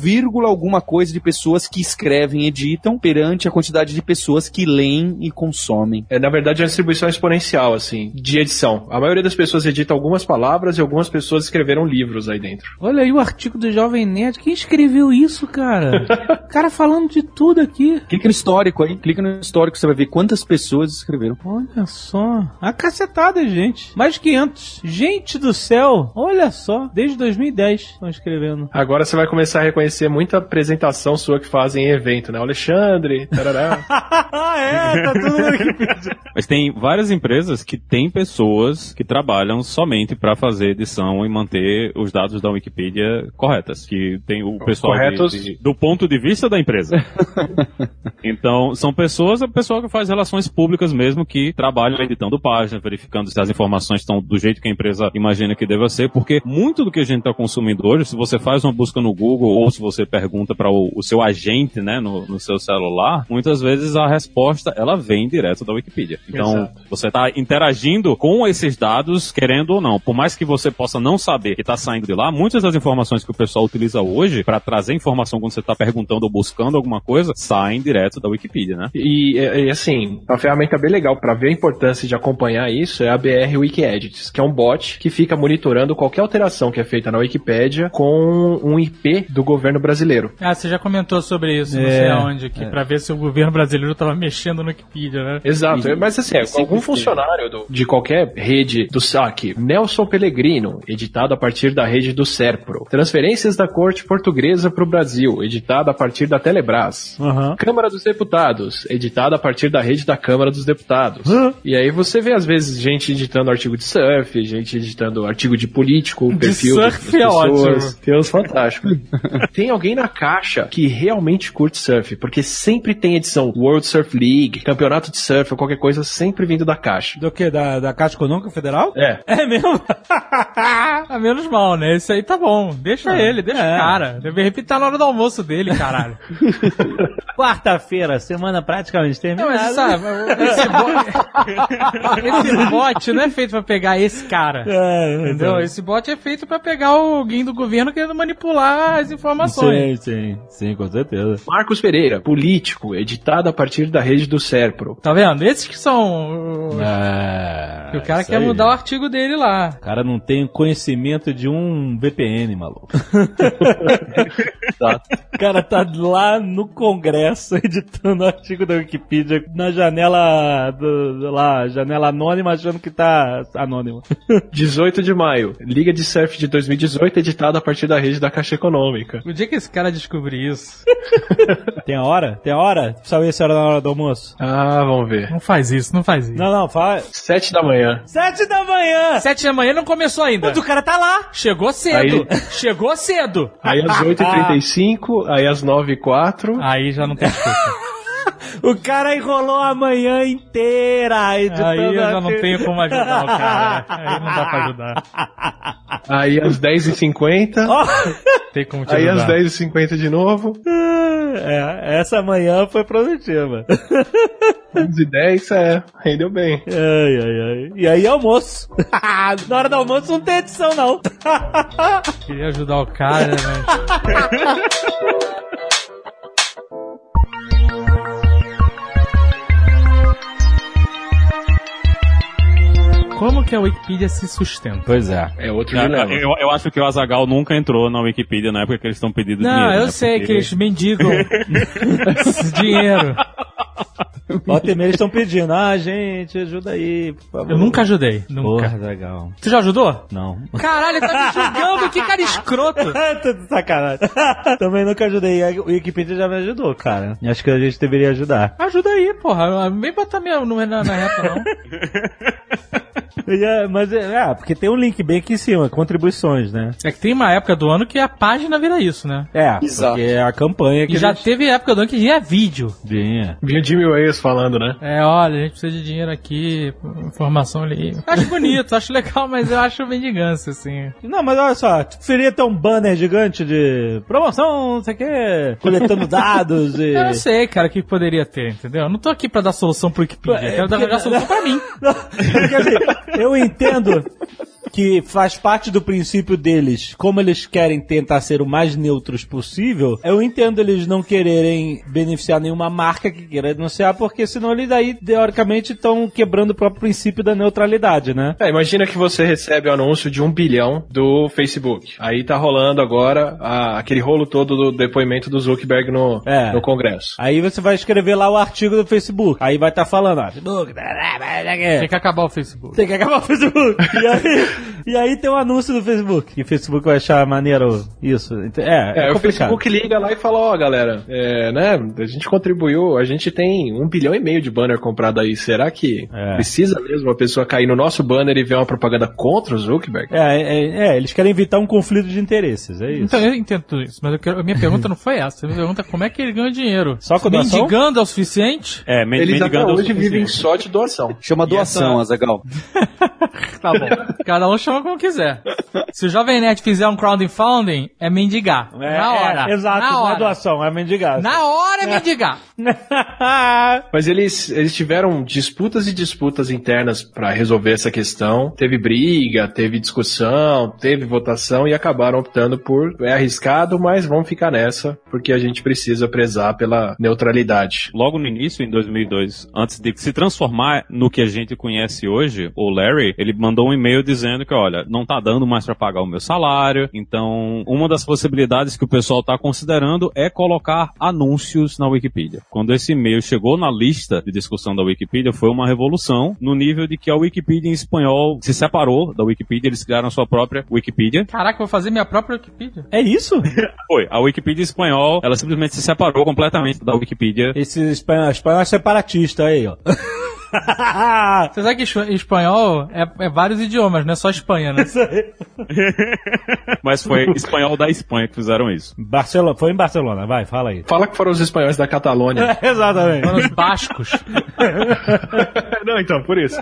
alguma coisa de pessoas que escrevem e editam perante a quantidade de pessoas que leem e consomem. É, na verdade, é uma distribuição exponencial, assim, de edição. A maioria das pessoas edita algumas palavras e algumas pessoas escreveram livros aí dentro. Olha aí o artigo do Jovem Nerd. Quem escreveu isso, cara? o cara falando de tudo aqui. Clica no histórico aí, clica no histórico, você vai ver quantas pessoas escreveram. Olha só. A cacetada, gente. Mais de 500. Gente do céu. Olha só. Desde 2010 estão escrevendo. Agora você vai começar a reconhecer muita apresentação sua que fazem em evento, né? O Alexandre, tarará. ah, é. Tá tudo Wikipedia. Mas tem várias empresas que têm pessoas que trabalham somente para fazer edição e manter os dados da Wikipedia corretas. Que tem o pessoal de- de- do ponto de vista da empresa. então, são pessoas, o pessoal que faz relações públicas mesmo, que trabalham editando páginas, verificando se as informações estão do jeito que a empresa imagina que deva ser, porque muito do que a gente está consumindo hoje, se você faz uma busca no Google ou se você pergunta para o, o seu agente, né, no, no seu celular, muitas vezes a resposta ela vem direto da Wikipedia. Então, Exato. você está interagindo com esses dados, querendo ou não. Por mais que você possa não saber que está saindo de lá, muitas das informações que o pessoal utiliza hoje para trazer informação quando você está perguntando ou buscando alguma coisa, saem direto da Wikipedia, né? E, e, assim, uma ferramenta bem legal para ver a importância de acompanhar isso é a BR Wiki-Edits, que é um bot que fica monitorando qualquer alteração que é feita na Wikipédia com um IP do governo brasileiro. Ah, você já comentou sobre isso, não É, sei aonde, aqui, pra ver se o governo brasileiro tava mexendo no Wikipedia, né? Exato, E- mas assim, é, algum funcionário do- de qualquer rede do SAC, Nelson Pellegrino, editado a partir da rede do SERPRO. Transferências da Corte Portuguesa para o Brasil, editado a partir da Telebrás. Aham. Câmara dos Deputados, editada a partir da rede da Câmara dos Deputados. E aí você vê, às vezes, gente editando artigo de surf, gente editando artigo de político, De perfil das surf é pessoas. ótimo. Tem uns fantásticos. tem alguém na caixa que realmente curte surf, porque sempre tem edição World Surf League, campeonato de surf ou qualquer coisa, sempre vindo da caixa. Do que? Da, da Caixa Econômica Federal? É. É mesmo? Ah, menos mal, né? Esse aí tá bom. Deixa ele, deixa é. o cara. Deve repetir na hora do almoço dele, caralho. Quarta-feira, semana praticamente Não, terminada. mas sabe, esse bot, esse bot não é feito pra pegar esse cara. É, Entendeu? Esse bot é feito pra pegar alguém do governo querendo manipular as informações. Sim, sim, sim, com certeza. Marcos Pereira, político, editado a partir da rede do SERPRO. Tá vendo? Esses que são. É. O cara isso quer aí. mudar o artigo dele lá. O cara não tem conhecimento de um VPN, maluco. O cara tá lá no Congresso editando o artigo da Wikipedia na janela do, lá, janela anônima, achando que tá anônimo. 18 de maio. Liga de Surf de 2018, editada a partir da rede da Caixa Econômica. O dia que esse cara descobrir isso, Tem a hora? Tem a hora? Saiu essa hora na hora do almoço? Ah, vamos ver. não faz isso, não faz isso. Não, não, fala. 7 da manhã. Sete da manhã! Sete da manhã não começou ainda. Mas o cara tá lá! Chegou cedo. Chegou cedo. Aí às 8h35, aí às 9h04. Aí já não tem desculpa. O cara enrolou a manhã inteira Aí eu já não tenho como ajudar o cara. Aí não dá pra ajudar. Aí às 10h50. Ó, Tem como te Aí às ajudar. 10h50 de novo. É, essa manhã foi produtiva. 11h10, é. Rendeu bem. Ai, ai, ai. E aí, almoço. Na hora do almoço não tem edição, não. Queria ajudar o cara, mas... Como que a Wikipedia se sustenta? Pois é. É outro Eu, dilema. eu, eu acho que o Azagal nunca entrou na Wikipedia na época que eles estão pedindo Não, dinheiro. eu né? sei Porque- que eles mendigam esse dinheiro. Volta e meia eles estão pedindo. Ah, gente, ajuda aí, por favor. Eu nunca ajudei. Nunca. Porra, legal. Tu já ajudou? Não. Caralho, tá me julgando, que cara escroto. Tô de sacanagem. Também nunca ajudei. A Wikipedia já me ajudou, cara. Acho que a gente deveria ajudar. Ajuda aí, porra. Não vem botar meu número na, na reta, não. É, Mas é, é, porque tem um link bem aqui em cima, contribuições, né? É que tem uma época do ano que a página vira isso, né? É, Exato. porque é a campanha que E já eles teve época do ano que tinha vídeo. tinha. Vi o Jimmy Wales falando, né? É, olha, a gente precisa de dinheiro aqui, informação ali. Acho bonito, acho legal, mas eu acho mendigância, assim. Não, mas olha só, tu preferia ter um banner gigante de promoção, não sei o que, coletando dados e... Eu não sei, cara, o que poderia ter, entendeu? Eu não tô aqui pra dar solução pro Wikipedia, É, eu quero dar, porque- dar solução pra mim. Não, porque assim, eu entendo que faz parte do princípio deles, como eles querem tentar ser o mais neutros possível, eu entendo eles não quererem beneficiar nenhuma marca que queira denunciar, porque senão eles daí, teoricamente, estão quebrando o próprio princípio da neutralidade, né? É, imagina que você recebe o anúncio de um bilhão do Facebook. Aí tá rolando agora a- aquele rolo todo do depoimento do Zuckerberg no, É. no Congresso. Aí você vai escrever lá o artigo do Facebook. Aí vai estar falando, ó, Facebook, Tem que acabar o Facebook. Tem que acabar o Facebook. E aí, e aí tem um anúncio do Facebook. E o Facebook vai achar maneiro isso. É, é, É, o. Facebook liga lá e fala, ó, galera, é, né, a gente contribuiu, a gente tem um bilhão e meio de banner comprado aí, será que É. precisa mesmo a pessoa cair no nosso banner e ver uma propaganda contra o Zuckerberg? É, é, é, eles querem evitar um conflito de interesses, é isso. Então, eu entendo tudo isso, mas eu quero- a minha pergunta não foi essa. A minha pergunta é como é que ele ganha dinheiro? Só com doação? Mendigando é o suficiente? É, men Eles até mendigando é o hoje vivem só de doação. Chama doação, essa- Azagal. Tá bom. Cada um chama como quiser. Se o Jovem Nerd fizer um crowdfunding, é mendigar. É, na hora. é, exato, na não é hora. doação, é mendigado. Na hora é mendigar. Mas eles, eles tiveram disputas e disputas internas pra resolver essa questão. Teve briga, teve discussão, teve votação e acabaram optando por é arriscado, mas vamos ficar nessa porque a gente precisa prezar pela neutralidade. Logo no início, em 2002, antes de se transformar no que a gente conhece hoje, o Larry, ele mandou um e-mail dizendo que, olha, não tá dando mais para pagar o meu salário, então uma das possibilidades que o pessoal tá considerando é colocar anúncios na Wikipedia. Quando esse e-mail chegou na lista de discussão da Wikipedia, foi uma revolução no nível de que a Wikipedia em espanhol se separou da Wikipedia, eles criaram sua própria Wikipedia. Caraca, eu vou fazer minha própria Wikipedia. É isso? Foi, a Wikipedia em espanhol, ela simplesmente se separou completamente da Wikipedia Esse espanhol, espanhol é separatista aí, ó. Você sabe que espa- espanhol é, é vários idiomas, não é só Espanha, né? Mas foi espanhol da Espanha que fizeram isso. Barcelona, foi em Barcelona, vai, fala aí. Fala que foram os espanhóis da Catalônia. Exatamente. Foram os bascos. não, então, por isso.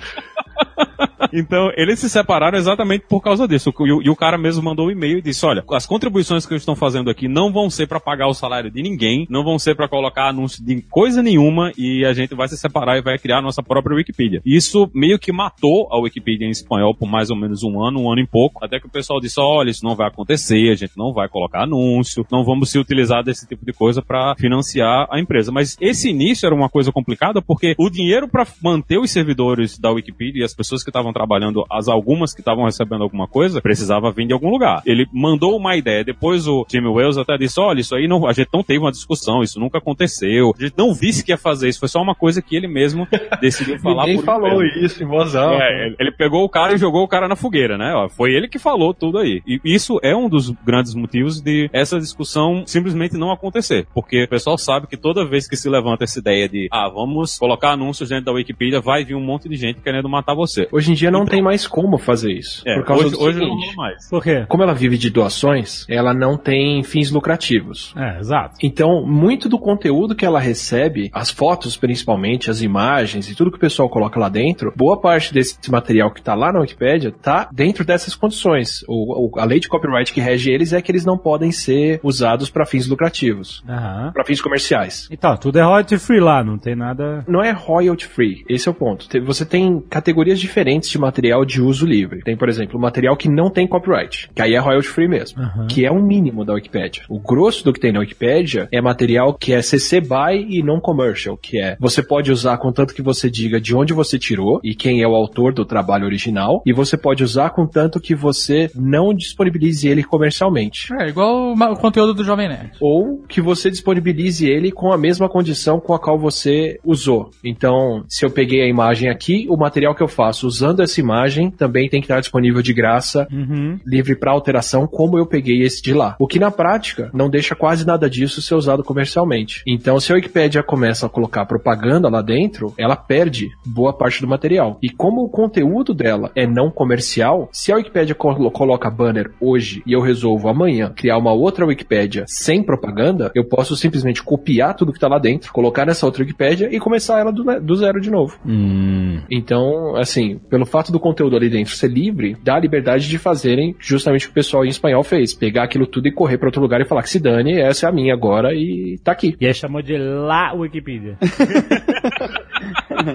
Então, eles se separaram exatamente por causa disso. E, o- e o cara mesmo mandou um e-mail e disse: Olha, as contribuições que eles estão fazendo aqui não vão ser pra pagar o salário de ninguém, não vão ser pra colocar anúncio de coisa nenhuma e a gente vai se separar e vai criar a nossa própria Wikipedia. Isso meio que matou a Wikipedia em espanhol por mais ou menos um ano, um ano e pouco, até que o pessoal disse: Olha, isso não vai acontecer, a gente não vai colocar anúncio, não vamos se utilizar desse tipo de coisa pra financiar a empresa. Mas esse início era uma coisa complicada porque o dinheiro pra manter os servidores da Wikipedia e as pessoas que estavam trabalhando, as algumas que estavam recebendo alguma coisa, precisava vir de algum lugar. Ele mandou uma ideia. Depois o Jimmy Wales até disse: olha, isso aí não, a gente não teve uma discussão, isso nunca aconteceu. A gente não disse que ia fazer isso, foi só uma coisa que ele mesmo decidiu falar Ninguém por falou ele. isso em voz alta. É, ele- ele pegou o cara e jogou o cara na fogueira, né? Ó, Foi ele que falou tudo aí. E isso é um dos grandes motivos de essa discussão simplesmente não acontecer. Porque o pessoal sabe que toda vez que se levanta essa ideia de, ah, vamos colocar anúncios dentro da Wikipedia, vai vir um monte de gente querendo matar você. Hoje em dia não tem mais como fazer isso. É, por causa hoje, do hoje não seguinte, mais. Por quê? como ela vive de doações, ela não tem fins lucrativos. É, exato. Então, muito do conteúdo que ela recebe, as fotos principalmente, as imagens e tudo que o pessoal coloca lá dentro, boa parte desse material que tá lá na Wikipédia tá dentro dessas condições. O, o- a lei de copyright que rege eles é que eles não podem ser usados para fins lucrativos, Aham. para fins comerciais. Então, tudo é royalty free lá, não tem nada. Não é royalty free, esse é o ponto. Você tem categorias diferentes de material de uso livre. Tem, por exemplo, material que não tem copyright, que aí é royalty free mesmo, Aham. que é o mínimo da Wikipédia. O grosso do que tem na Wikipédia é material que é CC BY e non commercial, que é você pode usar contanto que você diga de onde você tirou e quem é o autor do trabalho original, e você pode usar contanto que você não disponibilize ele comercialmente. É igual o conteúdo do Jovem Nerd. Ou que você disponibilize ele com a mesma condição com a qual você usou. Então, se eu peguei a imagem aqui, o material que eu faço usando essa imagem também tem que estar disponível de graça, Uhum. livre para alteração, como eu peguei esse de lá. O que na prática não deixa quase nada disso ser usado comercialmente. Então, se a Wikipédia começa a colocar propaganda lá dentro, ela perde boa parte do material. E como o conteúdo dela é não comercial, se a Wikipédia colo- coloca banner hoje e eu resolvo amanhã criar uma outra Wikipédia sem propaganda, eu posso simplesmente copiar tudo que tá lá dentro, colocar nessa outra Wikipédia e começar ela do, ne- do zero de novo. Hum. Então, assim, pelo fato do conteúdo ali dentro ser livre, dá a liberdade de fazerem justamente o que o pessoal em espanhol fez. Pegar aquilo tudo e correr para outro lugar e falar que se dane, essa é a minha agora e tá aqui. E aí chamou de La Wikipedia.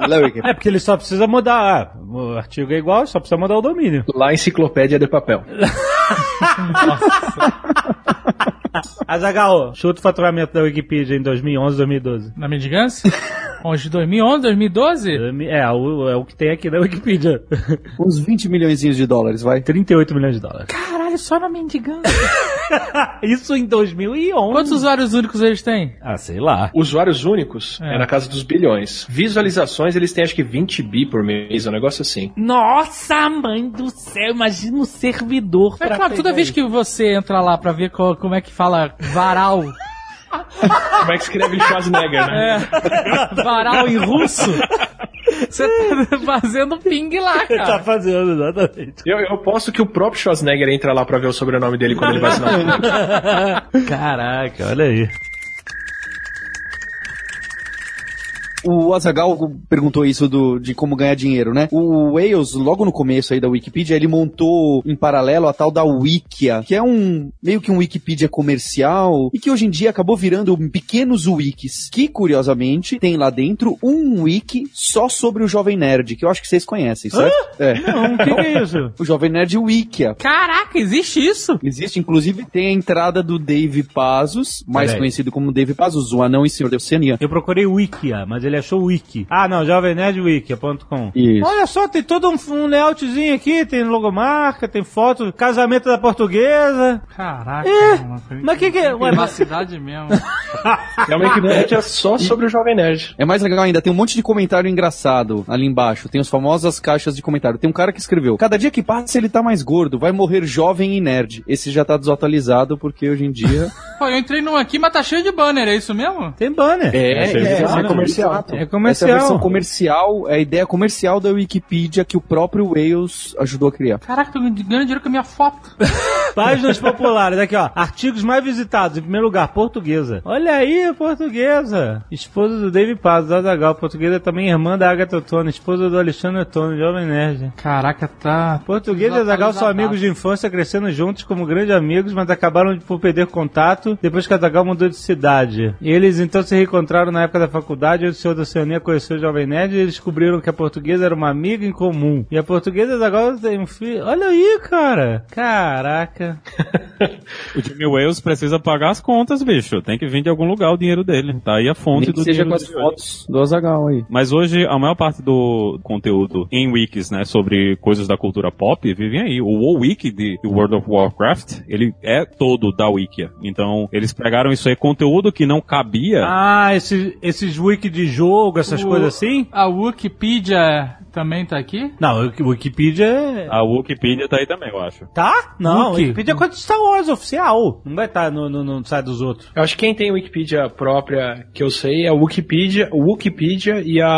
Lá, Wiki. é, porque ele só precisa mudar. ah, o artigo é igual, só precisa mudar o domínio. Lá enciclopédia de papel. Azagal, chuta o faturamento da Wikipedia em 2011, 2012. Na mendigância? Bom, de 2011, 2012? É, o, é o que tem aqui na Wikipedia. Uns 20 milhões de dólares, vai. 38 milhões de dólares. Caralho, só na mendigância. Isso em 2011. Quantos usuários únicos eles têm? Ah, sei lá. Usuários únicos é. É. na casa dos bilhões. Visualizações, eles têm acho que 20 bi por mês, um negócio assim. Nossa, mãe do céu, imagina um servidor. É claro, toda vez isso. que você entra lá pra ver qual- como é que fala varal, Como é que escreve Schwarzenegger, né? é, varal em russo, você tá fazendo ping lá, Ele tá cara. fazendo, exatamente. Eu, eu posto que o próprio Schwarzenegger entra lá pra ver o sobrenome dele quando ele vai assinar. Caraca, olha aí. O Azagal perguntou isso do, de como ganhar dinheiro, né? O Wales, logo no começo aí da Wikipedia, ele montou em paralelo a tal da Wikia, que é um meio que um Wikipedia comercial e que hoje em dia acabou virando pequenos wikis, que curiosamente tem lá dentro um wiki só sobre o Jovem Nerd, que eu acho que vocês conhecem, certo? É. Não, o que, que é isso? O Jovem Nerd Wikia. Caraca, existe isso? Existe, inclusive, tem a entrada do Dave Pazos, mais Peraí. conhecido como Dave Pazos, o anão e senhor da Oceania. Eu procurei Wikia, mas ele achou Wiki. Ah, não, jovemnerdwikia.com. Isso. Olha só, tem todo um, um layoutzinho aqui, tem logomarca, tem foto, casamento da portuguesa. Caraca, mano. Mas que que é? Privacidade mesmo. É uma Wikipédia só sobre o Jovem Nerd. É mais legal ainda, tem um monte de comentário engraçado ali embaixo. Tem as famosas caixas de comentário. Tem um cara que escreveu: Cada dia que passa ele tá mais gordo, vai morrer jovem e nerd. Esse já tá desatualizado porque hoje em dia. Pô, eu entrei num aqui, mas tá cheio de banner, é isso mesmo? Tem banner. É, Essa é, versão é comercial. Exato. É Essa é comercial. a versão comercial, é a ideia comercial da Wikipedia que o próprio Wales ajudou a criar. Caraca, tô ganhando dinheiro com a minha foto. Páginas populares, aqui ó. Artigos mais visitados. Em primeiro lugar, portuguesa. Olha aí, portuguesa. Esposa do David Paz, da Zagal. Portuguesa também irmã da Agatha Tona. Esposa do Alexandre Tona, Jovem Nerd. Caraca, tá. Português e Azagal são amigos de infância, crescendo juntos como grandes amigos, mas acabaram por perder contato depois que Azagal mudou de cidade. Eles então se reencontraram na época da faculdade, onde o senhor da Oceania conheceu o Jovem Nerd e eles descobriram que a portuguesa era uma amiga em comum. E a portuguesa Azagal tem um filho. Olha aí, cara. Caraca. O Jimmy Wales precisa pagar as contas, bicho. Tem que vir de algum lugar o dinheiro dele. Tá aí a fonte Nem que do seja dinheiro com as fotos do Azagal aí. Mas hoje a maior parte do conteúdo em wikis, né, sobre coisas da cultura pop, vivem aí. O WoWiki de de World of Warcraft, ele é todo da Wikia. Então, eles pegaram isso aí, conteúdo que não cabia. Ah, esse, esses wiki de jogo, essas O- coisas assim? A Wikipedia também tá aqui? Não, o Wikipedia é... A Wikipedia tá aí também, eu acho. Tá? Não, Wiki. Wikipedia é coisa de Star Wars oficial. Não vai estar no, no, no site dos outros. Eu acho que quem tem Wikipedia própria que eu sei é o Wikipedia, o Wikipedia e a,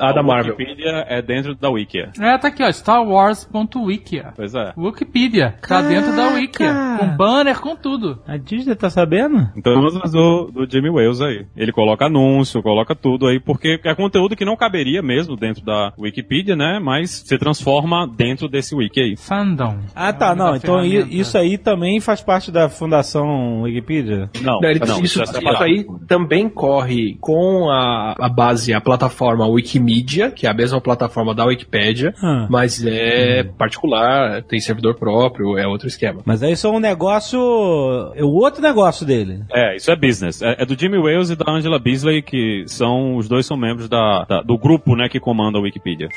a da A Marvel. Wikipedia é dentro da Wikia. É, tá aqui, ó. Star Wars.wikia. Pois é. Wikipedia. Tá dentro da Wikia. Com banner, com tudo. A Disney tá sabendo? Então, vamos do, do Jimmy Wales aí. Ele coloca anúncio, coloca tudo aí, porque é conteúdo que não caberia mesmo dentro da Wikipedia, né? Mas se transforma dentro desse wiki aí. Fandom. Ah, tá, É não. Então isso aí também faz parte da fundação Wikipedia? Não, Não, ele- não, isso, é isso separado. aí também corre com a, a base, a plataforma Wikimedia, que é a mesma plataforma da Wikipédia, Ah. mas é particular, tem servidor próprio, é outro esquema. Mas aí isso é um negócio. É o outro negócio dele. É, isso é business. É, é do Jimmy Wales e da Angela Beasley, que são, os dois são membros da, da- do grupo, né, que comanda a Wikipedia. виде.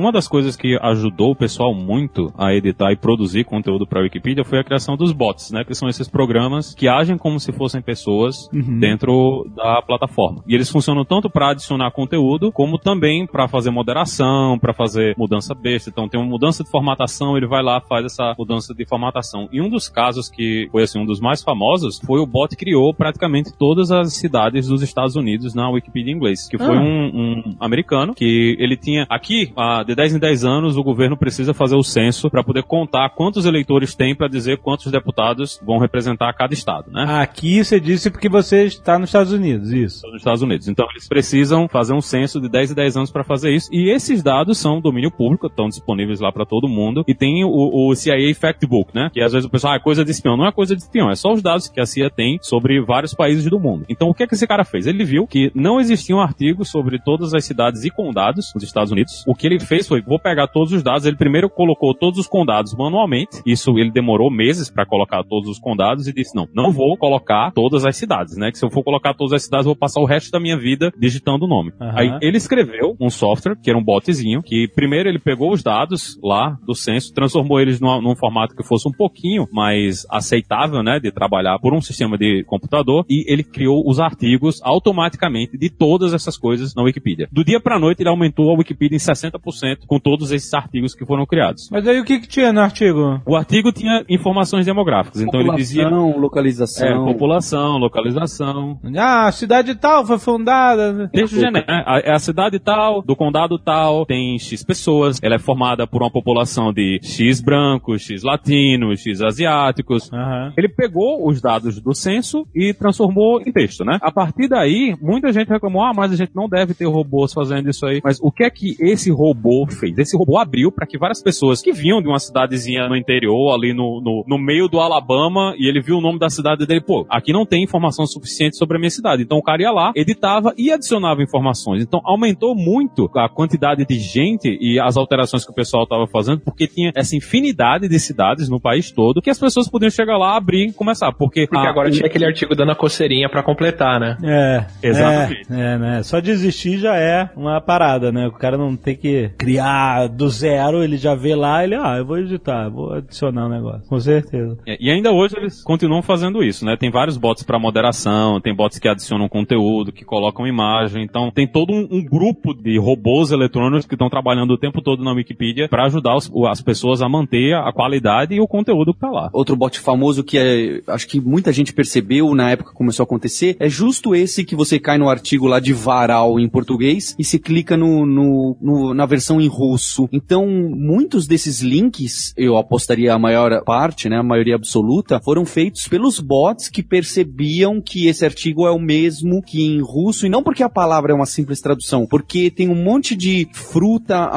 Uma das coisas que ajudou o pessoal muito a editar e produzir conteúdo para a Wikipedia foi a criação dos bots, né? Que são esses programas que agem como se fossem pessoas dentro da plataforma. E eles funcionam tanto para adicionar conteúdo, como também para fazer moderação, para fazer mudança besta. Então tem uma mudança de formatação, ele vai lá faz essa mudança de formatação. E um dos casos que foi assim um dos mais famosos foi o bot que criou praticamente todas as cidades dos Estados Unidos na Wikipedia em inglês, que foi Ah. um, um americano que ele tinha aqui ah, de 10 em 10 anos o governo precisa fazer o censo para poder contar quantos eleitores tem para dizer quantos deputados vão representar cada estado, né? Aqui você disse porque você está nos Estados Unidos, isso. nos Estados Unidos. Então eles precisam fazer um censo de 10 e 10 anos para fazer isso. E esses dados são domínio público, estão disponíveis lá para todo mundo. E tem o, o CIA Factbook, né? Que às vezes o pessoal, ah, é coisa de espião. Não é coisa de espião, é só os dados que a CIA tem sobre vários países do mundo. Então o que é que esse cara fez? Ele viu que não existiam artigos sobre todas as cidades e condados nos Estados Unidos. O que ele fez foi, vou pegar todos os dados. Ele primeiro colocou todos os condados manualmente. Isso ele demorou meses para colocar todos os condados e disse, não, não vou colocar todas as cidades, né? Que se eu for colocar todas as cidades, eu vou passar o resto da minha vida digitando o nome. Aham. Aí ele escreveu um software, que era um botzinho, que primeiro ele pegou os dados lá do censo, transformou eles numa- num formato que fosse um pouquinho mais aceitável, né, de trabalhar por um sistema de computador, e ele criou os artigos automaticamente de todas essas coisas na Wikipedia. Do dia pra noite ele aumentou a Wikipedia em 60% com todos esses artigos que foram criados. Mas aí o que, que tinha no artigo? O artigo tinha informações demográficas, então ele dizia População, é, localização. população, localização, Ah, a cidade tal foi fundada. Desde o genérico, né? A, é a cidade tal, do condado tal, tem X pessoas, ela é formada por uma população de X brancos, X latinos, X asiáticos. Aham. Ele pegou os dados do censo e transformou em texto, né? A partir daí, muita gente reclamou, ah, mas a gente não deve ter robôs fazendo isso aí. Mas o que é que esse robô fez? Esse robô abriu para que várias pessoas que vinham de uma cidadezinha no interior, ali no, no, no meio do Alabama, e ele viu o nome da cidade dele, pô, aqui não tem informação suficiente sobre a minha cidade. Então o cara ia lá, editava e adicionava informações. Então aumentou muito a quantidade de gente e as alterações que o pessoal estava fazendo, porque tinha essa infinidade de cidades no país todo que as pessoas podiam chegar lá, abrir e começar. Porque, Porque a- agora tinha aquele artigo dando a coceirinha pra completar, né? É. Exatamente. É, é, né? Só desistir já é uma parada, né? O cara não tem que criar do zero, ele já vê lá, ele, ah, eu vou editar, vou adicionar um negócio. Com certeza. É, E ainda hoje eles continuam fazendo isso, né? Tem vários bots para moderação, tem bots que adicionam conteúdo, que colocam imagem. Então tem todo um, um grupo de robôs eletrônicos que estão trabalhando o tempo todo na Wikipedia para ajudar os- as pessoas a manter a qualidade e o conteúdo que tá lá. Outro bot famoso que é, acho que muita gente percebeu na época que começou a acontecer, é justo esse que você cai no artigo lá de varal em português e se clica no, no- no- na versão em russo. Então, muitos desses links, eu apostaria a maior parte, né, a maioria absoluta, foram feitos pelos bots que percebiam que esse artigo é o mesmo que em russo, e não porque a palavra é uma simples tradução, porque tem um monte de fruta,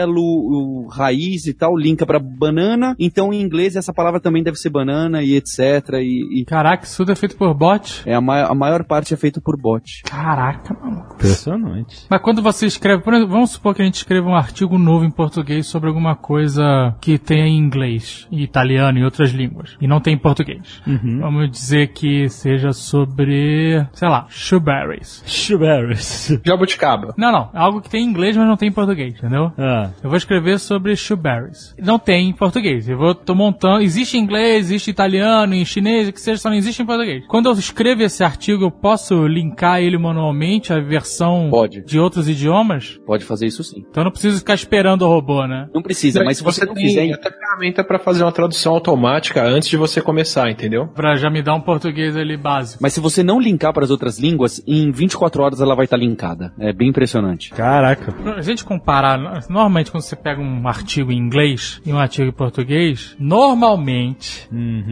amarelo, raiz e tal, linka pra banana, então em inglês essa palavra também deve ser banana e etc. E, e Caraca, isso tudo é feito por bot? é a, ma- a maior parte é feito por bot. Caraca, mano. Impressionante. Mas quando você escreve, por exemplo, vamos supor que a gente escreva um artigo novo em português sobre alguma coisa que tenha em inglês, em italiano e outras línguas, e não tem em português. Vamos dizer que seja sobre, sei lá, shoeberries. Strawberries. Jabuticaba. Não, não, é algo que tem em inglês, mas não tem em português, entendeu? Ah. Eu vou escrever sobre shoeberries. Não tem em português. Eu vou tô montando. Existe em inglês, existe em italiano, em chinês, o que seja, só não existe em português. Quando eu escrevo esse artigo, eu posso linkar ele manualmente à versão Pode. de outros idiomas? Pode fazer isso sim. Então eu não preciso ficar esperando o robô, né? Não precisa, mas se você, não tem fizer. até ferramenta pra fazer uma tradução automática antes de você começar, entendeu? Pra já me dar um português ali básico. Mas se você não linkar para as outras línguas, em 24 horas ela vai estar linkada. É bem impressionante. Caraca. A gente comparar, normalmente quando você pega um artigo em inglês e um artigo em português, normalmente,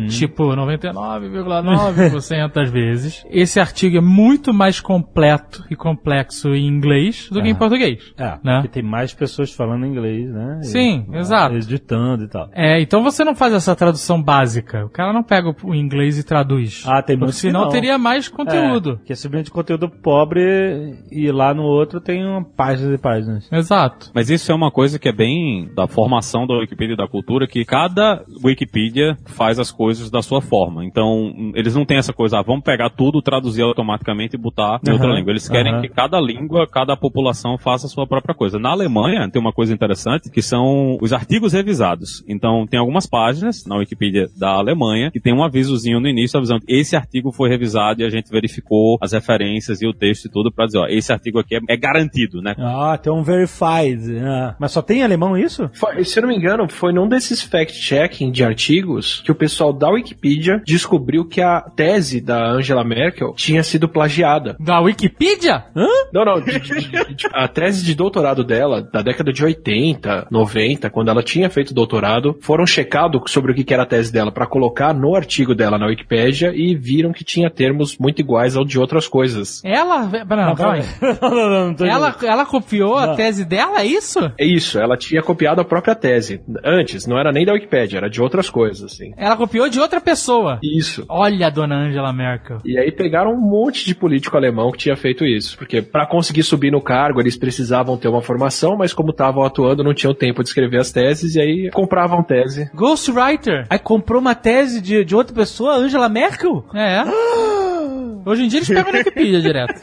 tipo 99,9% das vezes, esse artigo é muito mais completo e complexo em inglês do que em português. É, Né? porque tem mais pessoas falando inglês, né? E- Sim, ah, exato. Editando e tal. É, então você não faz essa tradução básica. O cara não pega o inglês e traduz. Ah, tem que senão não. teria mais conteúdo. É, que é simplesmente conteúdo pobre e lá no outro tem uma páginas e páginas. Exato. Mas isso é uma coisa que é bem da formação da Wikipedia e da cultura, que cada Wikipedia faz as coisas da sua forma. Então, eles não têm essa coisa, ah, vamos pegar tudo, traduzir automaticamente e botar em outra Aham, língua. Eles querem aham. que cada língua, cada população faça a sua própria coisa. Na Alemanha, tem uma coisa interessante, que são os artigos revisados. Então, tem algumas páginas na Wikipedia da Alemanha que tem um avisozinho no início avisando que esse artigo foi revisado e a gente verificou as referências e o texto e tudo para dizer, ó, esse artigo aqui é, é garantido, né? Ah, tem um verified. ah. Mas só tem em alemão isso? Foi- se eu não me engano, foi num desses fact-checking de artigos que o pessoal da Wikipedia descobriu que a tese da Angela Merkel tinha sido plagiada. Da Wikipedia? Não, não, de- de- de- de- a tese de doutorado dela, da década de 80, 90, quando ela tinha feito doutorado, foram checados sobre o que era a tese dela pra colocar no artigo dela na Wikipédia e viram que tinha termos muito iguais ao de outras coisas. Ela. Não, calma aí. não, não, não, não tô Ela, ela copiou a tese dela, é isso? É isso, ela tinha copiado a própria tese. Antes, não era nem da Wikipédia, era de outras coisas, assim. Ela copiou de outra pessoa. Isso. Olha a dona Angela Merkel. E aí pegaram um monte de político alemão que tinha feito isso, porque para conseguir subir no cargo eles precisavam ter uma formação, mas como estavam atuando não tinham tempo de escrever as teses e aí compravam tese. Ghostwriter. Aí comprou uma tese de, de outra pessoa, Angela Merkel? É. Hoje em dia eles pegam na Wikipedia direto.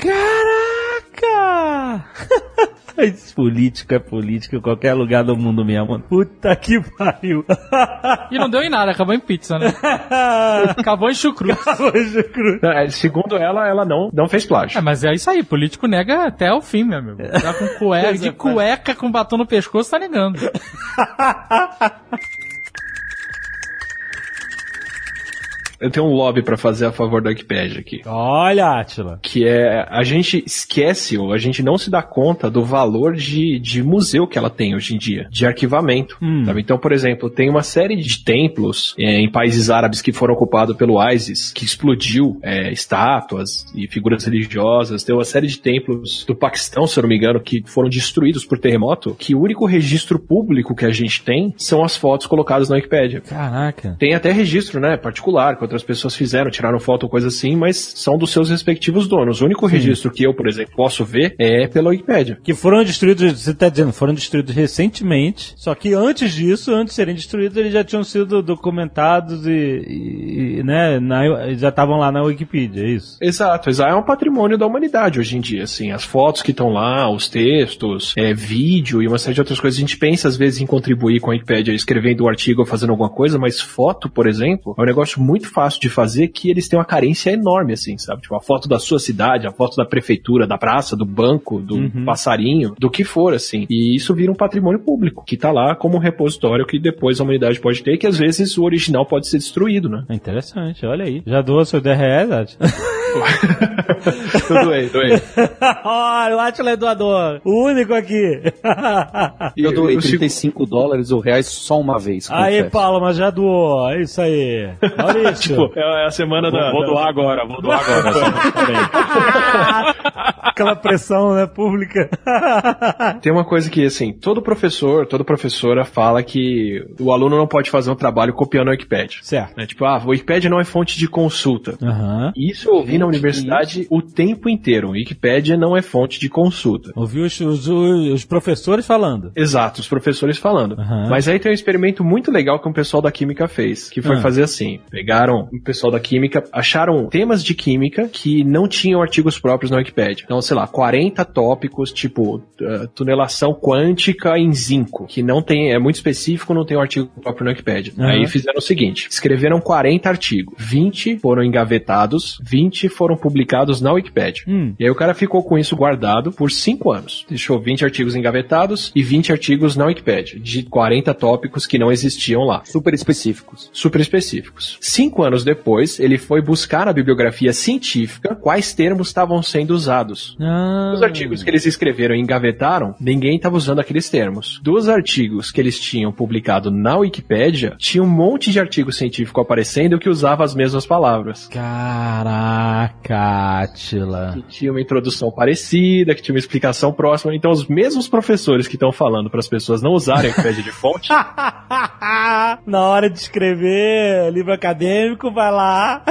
Isso, política é política em qualquer lugar do mundo mesmo. Puta que pariu. E não deu em nada, acabou em pizza, né? Acabou em chucrute. Hoje, cru. Não, é, Segundo ela, ela não, não fez plágio. É, mas é isso aí, político nega até o fim, meu amigo. Tá com cueca, de cueca com batom no pescoço, tá negando. Eu tenho um lobby para fazer a favor da Wikipédia aqui. Olha, Atila. Que é, a gente esquece ou a gente não se dá conta do valor de, de museu que ela tem hoje em dia, de arquivamento. sabe? Então, por exemplo, tem uma série de templos é, em países árabes que foram ocupados pelo ISIS, que explodiu é, estátuas e figuras religiosas. Tem uma série de templos do Paquistão, se eu não me engano, que foram destruídos por terremoto, que o único registro público que a gente tem são as fotos colocadas na Wikipédia. Caraca. Tem até registro, né, particular, que outras pessoas fizeram, tiraram foto ou coisa assim, mas são dos seus respectivos donos. O único registro que eu, por exemplo, posso ver é pela Wikipédia. Que foram destruídos, você tá dizendo, foram destruídos recentemente. Só que antes disso, antes de serem destruídos, eles já tinham sido documentados e, e- e, né, na- já estavam lá na Wikipedia, é isso? Exato, exato. É um patrimônio da humanidade hoje em dia, assim. As fotos que estão lá, os textos, é, vídeo e uma série de outras coisas. A gente pensa, às vezes, em contribuir com a Wikipédia escrevendo um artigo ou fazendo alguma coisa, mas foto, por exemplo, é um negócio muito fácil de fazer que eles têm uma carência enorme, assim, sabe? Tipo, a foto da sua cidade, a foto da prefeitura, da praça, do banco, do passarinho, do que for, assim. E isso vira um patrimônio público, que tá lá como um repositório que depois a humanidade pode ter, que às vezes o original pode ser destruído, né? É interessante, olha aí. Já doou seu 10 reais, Atila? Eu doei, doei. olha, o Atila é doador. O único aqui. Eu doei eu sigo- 35 dólares ou reais só uma vez. Aí, confesso. Palma, já doou. É isso aí. Maurício. Tipo, é a semana da. Vou doar agora, vou doar agora. Aquela pressão, né, pública. Tem uma coisa que, assim, todo professor, toda professora fala que o aluno não pode fazer um trabalho copiando a Wikipédia. certo. Né? Tipo, ah, a Wikipédia não é fonte de consulta. E Isso eu ouvi na universidade o tempo inteiro. Wikipédia não é fonte de consulta. Ouviu os, os, os professores falando. Exato, os professores falando. Aham. Mas aí tem um experimento muito legal que o pessoal da química fez, que foi Ah. fazer assim: pegaram o pessoal da química, acharam temas de química que não tinham artigos próprios na Wikipedia. Então, sei lá, 40 tópicos, tipo eh, tunelação quântica em zinco, que não tem, é muito específico, não tem um artigo próprio na Wikipedia. Aham. Aí fizeram o seguinte: escreveram 40 artigos, 20 foram engavetados, 20 foram publicados na Wikipedia. Hum. E aí o cara ficou com isso guardado por 5 anos. Deixou 20 artigos engavetados e 20 artigos na Wikipedia, de 40 tópicos que não existiam lá. Super específicos. Super específicos. Cinco anos depois, ele foi buscar na bibliografia científica quais termos estavam sendo usados. Ah. Os artigos que eles escreveram e engavetaram, ninguém estava usando aqueles termos. Dos artigos que eles tinham publicado na Wikipédia, tinha um monte de artigo científico aparecendo que usava as mesmas palavras. Caraca, Atila. Que tinha uma introdução parecida, que tinha uma explicação próxima. Então, os mesmos professores que estão falando para as pessoas não usarem a de fonte, Na hora de escrever livro acadêmico, vai lá.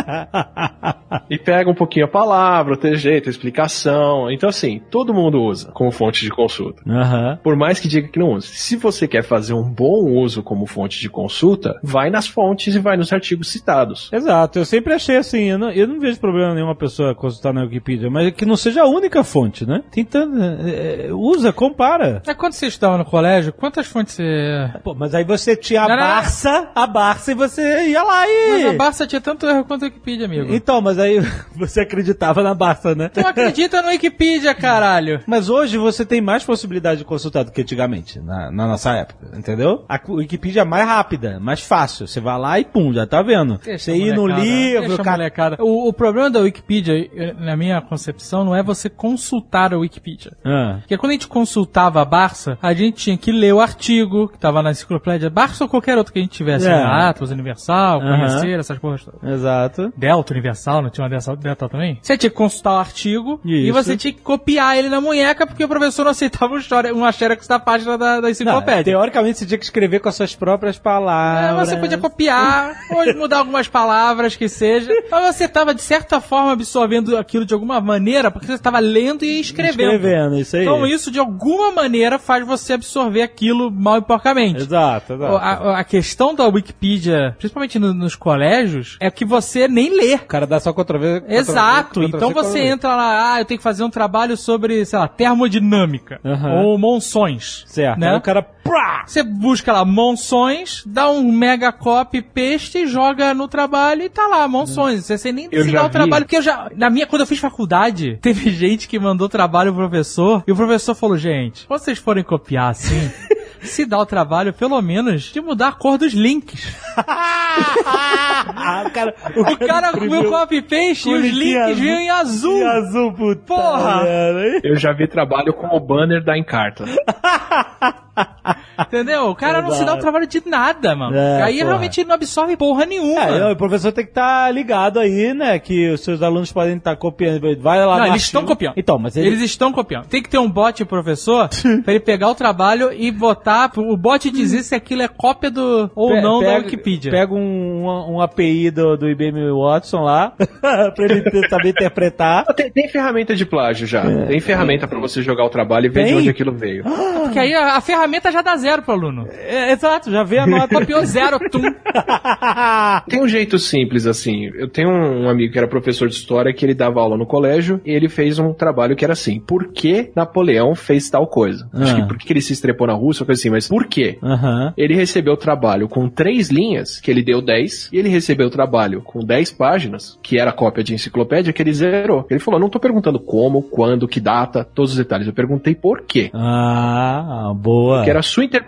e pega um pouquinho a palavra, o trejeito, a explicação. Então, assim, todo mundo usa como fonte de consulta. Aham. Por mais que diga que não use. Se você quer fazer um bom uso como fonte de consulta, vai nas fontes e vai nos artigos citados. Exato, eu sempre achei assim, eu não, eu não vejo problema nenhuma pessoa consultar na Wikipedia, mas que não seja a única fonte, né? Tem tanto, é, é, usa, compara. É quando você estava no colégio, quantas fontes você. Pô, mas aí você tinha a Não, não, não. Barça, a Barça e você ia lá e... Mas a Barça tinha tanto erro quanto a Wikipedia, amigo. Então, mas aí você acreditava na Barça, né? Tu acredita no Wikipedia, caralho. Mas hoje você tem mais possibilidade de consultar do que antigamente, na, na nossa época, entendeu? A Wikipedia é mais rápida, mais fácil. Você vai lá e pum, já tá vendo. você a ir no livro, deixa cara... O, o problema da Wikipedia, eh, na minha concepção, não é você consultar a Wikipedia. Ah, Porque quando a gente consultava a Barça, a gente tinha que ler o artigo que tava na enciclopédia Barça qualquer outro que a gente tivesse. É. né? Atlas Universal, Aham. conhecer, essas coisas todas. exato. Delta Universal, não tinha uma Delta, Delta também? Você tinha que consultar o artigo e Isso. você tinha que copiar ele na munheca porque o professor não aceitava um uma xerox da página da, da Não, enciclopédia. teoricamente você tinha que escrever com as suas próprias É, palavras. você podia copiar, ou mudar algumas palavras que seja, mas você estava de certa forma absorvendo aquilo de alguma maneira, porque você estava lendo e escrevendo. Escrevendo, isso aí. Então isso de alguma maneira faz você absorver aquilo mal e porcamente. Exato, exato. A, a questão da Wikipedia, principalmente no- nos colégios, é que você nem lê. O cara dá só contra Exato. Então você entra lá, ah, eu tenho que fazer um trabalho sobre, sei lá, termodinâmica ou monções. Certo. Né? Aí o cara. Prá! Você busca lá monções, dá um mega copy, paste, joga no trabalho e tá lá, monções. Você sem nem já o trabalho. Porque eu já, na minha, quando eu fiz faculdade, teve gente que mandou trabalho pro professor e o professor falou, gente, vocês forem copiar assim, se dá o trabalho, pelo menos, de mudar a cor dos links. Ah, o cara. O cara viu copy paste e os link links vinham em azul. E azul, puta. Porra! Eu já vi trabalho com o banner da Encarta. Entendeu? O cara não se dá o trabalho de nada, mano. É, aí porra. realmente não absorve porra nenhuma. É, o professor tem que estar ligado aí, né? Que os seus alunos podem estar copiando. Vai lá Não, eles estão copiando. Então, mas ele... Eles estão copiando. Tem que ter um bot professor pra ele pegar o trabalho e botar o bot dizer se aquilo é cópia do ou Pe- não da pega- Wikipedia. Pega um, um, um API do, do IBM Watson lá, pra ele ter- saber interpretar. Tem, tem ferramenta de plágio já. Tem ferramenta pra você jogar o trabalho e ver Tem? de onde aquilo veio. Porque aí a, a ferramenta já dá zero pro aluno. É, exato, já vê a nota. Copiou zero, tum. Tem um jeito simples assim. Eu tenho um amigo que era professor de história que ele dava aula no colégio e ele fez um trabalho que era assim: por que Napoleão fez tal coisa? Acho Ah. que por que ele se estrepou na Rússia, coisa assim, mas por quê? Ele recebeu o trabalho com três linhas, que ele deu 10, e ele recebeu o trabalho com 10 páginas, que era cópia de enciclopédia, que ele zerou. Ele falou: não tô perguntando como, quando, que data, todos os detalhes. Eu perguntei por quê. Ah, boa. Que era a sua interpretação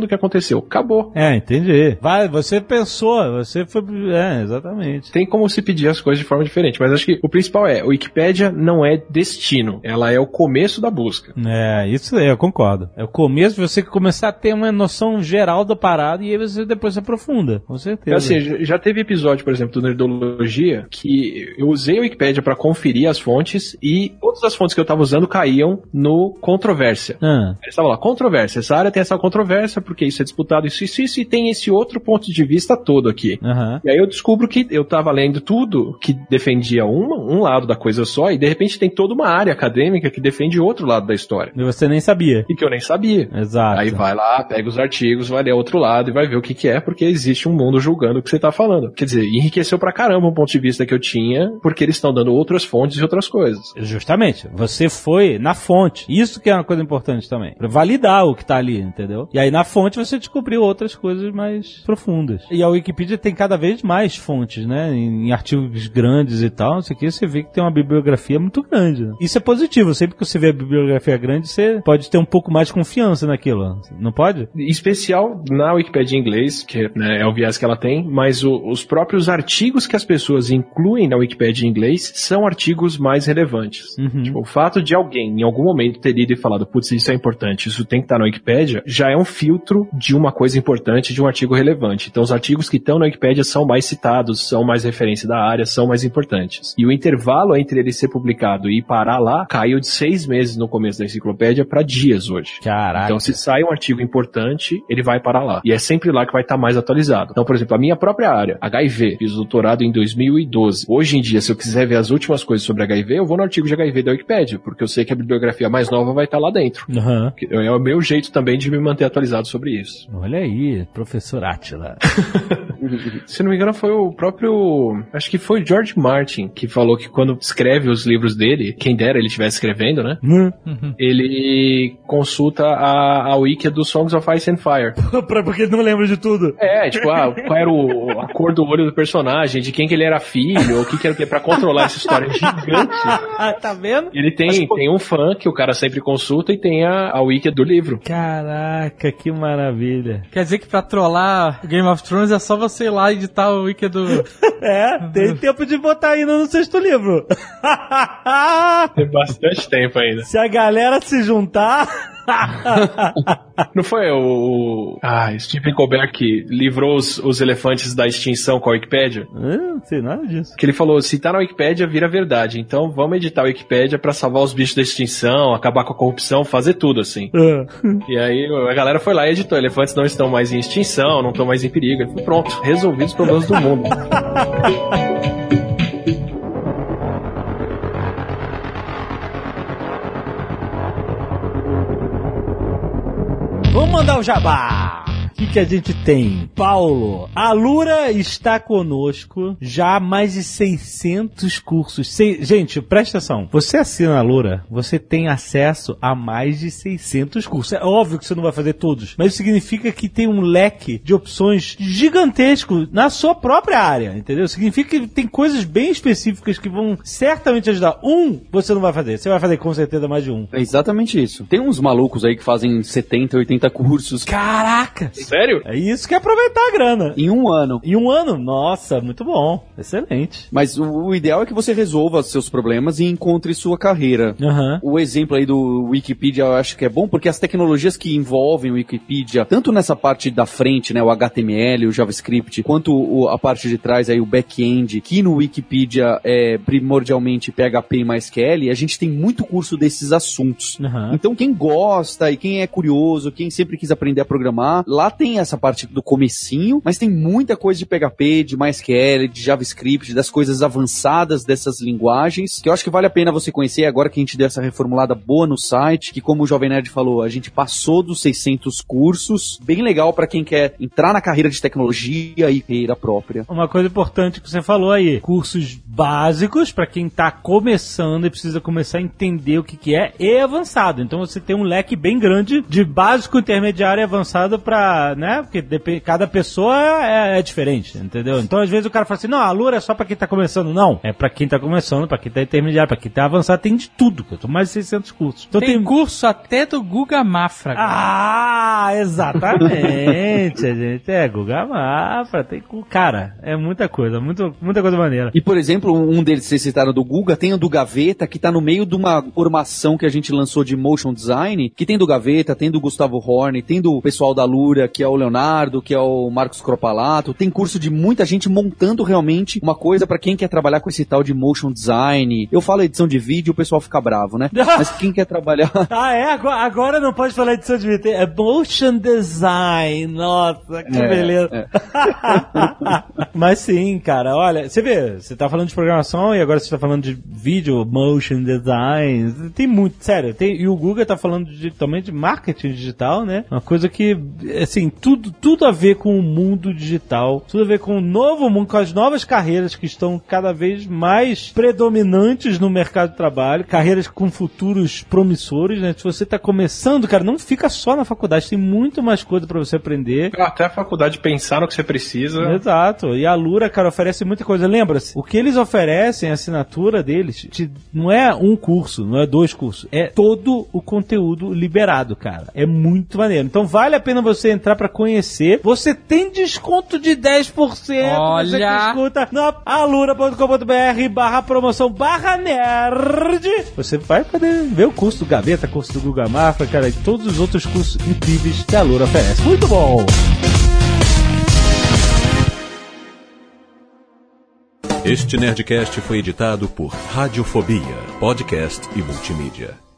do que aconteceu. Acabou. É, entendi. Vai, você pensou, você foi. É, exatamente. Tem como se pedir as coisas de forma diferente, mas acho que o principal é, o Wikipédia não é destino, ela é o começo da busca. É, isso aí, eu concordo. É o começo de você começar a ter uma noção geral da parada e aí você depois se aprofunda, com certeza. Assim, já- teve episódio, por exemplo, do Nerdologia, que eu usei a Wikipédia pra conferir as fontes e todas as fontes que eu tava usando caíam no controvérsia. Ah, Ele estava lá, controvérsia, essa área tem essa controvérsia. Controvérsia, porque isso é disputado, isso, isso, isso, e tem esse outro ponto de vista todo aqui. Aham. E aí eu descubro que eu tava lendo tudo que defendia uma, um lado da coisa só, e de repente tem toda uma área acadêmica que defende outro lado da história. E você nem sabia. E que eu nem sabia. Exato. Aí vai lá, pega os artigos, vai ler outro lado e vai ver o que que é, porque existe um mundo julgando o que você tá falando. Quer dizer, enriqueceu pra caramba o ponto de vista que eu tinha, porque eles estão dando outras fontes e outras coisas. Justamente, você foi na fonte. Isso que é uma coisa importante também. Pra validar o que tá ali, entendeu? E aí na fonte você descobriu outras coisas mais profundas. E a Wikipedia tem cada vez mais fontes, né? Em, em artigos grandes e tal, isso aqui você vê que tem uma bibliografia muito grande. né? Isso é positivo. Sempre que você vê a bibliografia grande, você pode ter um pouco mais de confiança naquilo. Não pode? Em especial na Wikipedia em inglês, que né, é o viés que ela tem, mas o- os próprios artigos que as pessoas incluem na Wikipedia em inglês são artigos mais relevantes. Uhum. Tipo, o fato de alguém em algum momento ter ido e falado, putz, isso é importante, isso tem que estar na Wikipedia, já é um filtro de uma coisa importante, de um artigo relevante. Então os artigos que estão na Wikipedia são mais citados, são mais referência da área, são mais importantes. E o intervalo entre ele ser publicado e parar lá caiu de seis meses no começo da enciclopédia para dias hoje. Caraca. Então, se sai um artigo importante, ele vai para lá. E é sempre lá que vai estar mais atualizado. Então, por exemplo, a minha própria área, HIV, fiz o doutorado em 2012. Hoje em dia, se eu quiser ver as últimas coisas sobre HIV, eu vou no artigo de HIV da Wikipedia, porque eu sei que a bibliografia mais nova vai estar lá dentro. Que É o meu jeito também de me manter atualizado sobre isso. Olha aí, professor Atila. Se não me engano, foi o próprio. Acho que foi o George Martin que falou que quando escreve os livros dele, quem dera ele estivesse escrevendo, né? Hum. Ele consulta a, a wiki do Songs of Ice and Fire. Porque não lembro de tudo. É, tipo, ah, qual era o, a cor do olho do personagem, de quem que ele era filho, ou o que que era o que, pra controlar essa história gigante. Ah, tá vendo? Ele tem, tem um fã que o cara sempre consulta e tem a, a wiki do livro. Caraca, que maravilha. Quer dizer que pra trollar Game of Thrones é só você ir lá e editar o wiki do. É, tem tempo de botar ainda no sexto livro. Tem bastante tempo ainda. Se a galera se juntar. Não foi o. Ah, Stephen Colbert que livrou os, os elefantes da extinção com a Wikipédia? Ah, não sei nada disso. Que ele falou: se tá na Wikipédia, vira verdade. Então vamos editar a Wikipédia pra salvar os bichos da extinção, acabar com a corrupção, fazer tudo assim. Ah. E aí a galera foi lá e editou. Elefantes não estão mais em extinção, não estão mais em perigo. Ele falou, pronto, resolvidos os problemas do mundo. Mandar o jabá. O que, que a gente tem? Paulo, a Lura está conosco já há mais de 600 cursos. Sei- gente, presta atenção. Você assina a Lura, você tem acesso a mais de 600 cursos. É óbvio que você não vai fazer todos, mas isso significa que tem um leque de opções gigantesco na sua própria área, entendeu? Significa que tem coisas bem específicas que vão certamente ajudar. Um, você não vai fazer. Você vai fazer com certeza mais de um. É exatamente isso. Tem uns malucos aí que fazem 70, 80 cursos Caraca! Sério? É isso que é aproveitar a grana. em um ano. Em um ano? Nossa, muito bom. Excelente. Mas o, o ideal é que você resolva seus problemas e encontre sua carreira. Aham. O exemplo aí do Wikipedia eu acho que é bom porque as tecnologias que envolvem o Wikipedia, tanto nessa parte da frente, né, o HTML, o JavaScript, quanto o- a parte de trás aí o back-end, que no Wikipedia é primordialmente PHP e MySQL, a gente tem muito curso desses assuntos. Aham. Então quem gosta e quem é curioso, quem sempre quis aprender a programar, lá tem essa parte do comecinho, mas tem muita coisa de PHP, de MySQL, de JavaScript, das coisas avançadas dessas linguagens, que eu acho que vale a pena você conhecer agora que a gente deu essa reformulada boa no site, que como o Jovem Nerd falou, a gente passou dos 600 cursos, bem legal para quem quer entrar na carreira de tecnologia e carreira própria. Uma coisa importante que você falou aí, cursos básicos para quem tá começando e precisa começar a entender o que, que é e avançado. Então você tem um leque bem grande de básico, intermediário e avançado para, né? Porque cada pessoa é, é diferente, entendeu? Então às vezes o cara fala assim: "Não, a Lura é só para quem tá começando". Não, é para quem tá começando, para quem tá intermediário, para quem tá avançado, tem de tudo. Eu tô mais de 600 cursos. Então Tem curso até do Guga Mafra. cara. Ah, exatamente, a gente. É, Guga Mafra, tem Cara, é muita coisa, muito, muita coisa maneira. E, por exemplo, um deles que vocês citaram do Guga, tem o do Gaveta, que tá no meio de uma formação que a gente lançou de motion design, que tem do Gaveta, tem do Gustavo Horn, tem do pessoal da Lura, que é o Leonardo, que é o Marcos Cropalato. Tem curso de muita gente montando realmente uma coisa pra quem quer trabalhar com esse tal de motion design. Eu falo edição de vídeo, o pessoal fica bravo, né? Mas quem quer trabalhar Ah, é? Agora, agora não pode falar edição de vídeo. É motion design. Nossa, que É, beleza. é. Mas sim, cara, olha, você vê, você tá falando de programação e agora você tá falando de vídeo, motion design. Tem muito, sério. Tem, e o Google tá falando de, também de marketing digital, né? Uma coisa que, assim, tudo, tudo a ver com o mundo digital, tudo a ver com o novo mundo, com as novas carreiras que estão cada vez mais predominantes no mercado de trabalho, carreiras com futuros promissores, né? Se você tá começando, cara, não fica só na faculdade, tem muito mais coisa pra você aprender. Até a faculdade pensar no que você precisa. Exato. E a Lura, cara, oferece muita coisa. Lembra-se, o que eles oferecem, a assinatura deles, te- não é um curso, não é dois cursos, é todo o conteúdo liberado, cara. É muito maneiro. Então vale a pena você entrar pra conhecer. Você tem desconto de 10%. Você que Olha. escuta na alura.com.br barra promoção barra nerd. Você vai poder ver o curso do Gaveta, curso do Guga Mafra, cara, e todos os outros cursos incríveis que a Alura oferece. Muito bom! Este Nerdcast foi editado por Radiofobia, podcast e multimídia.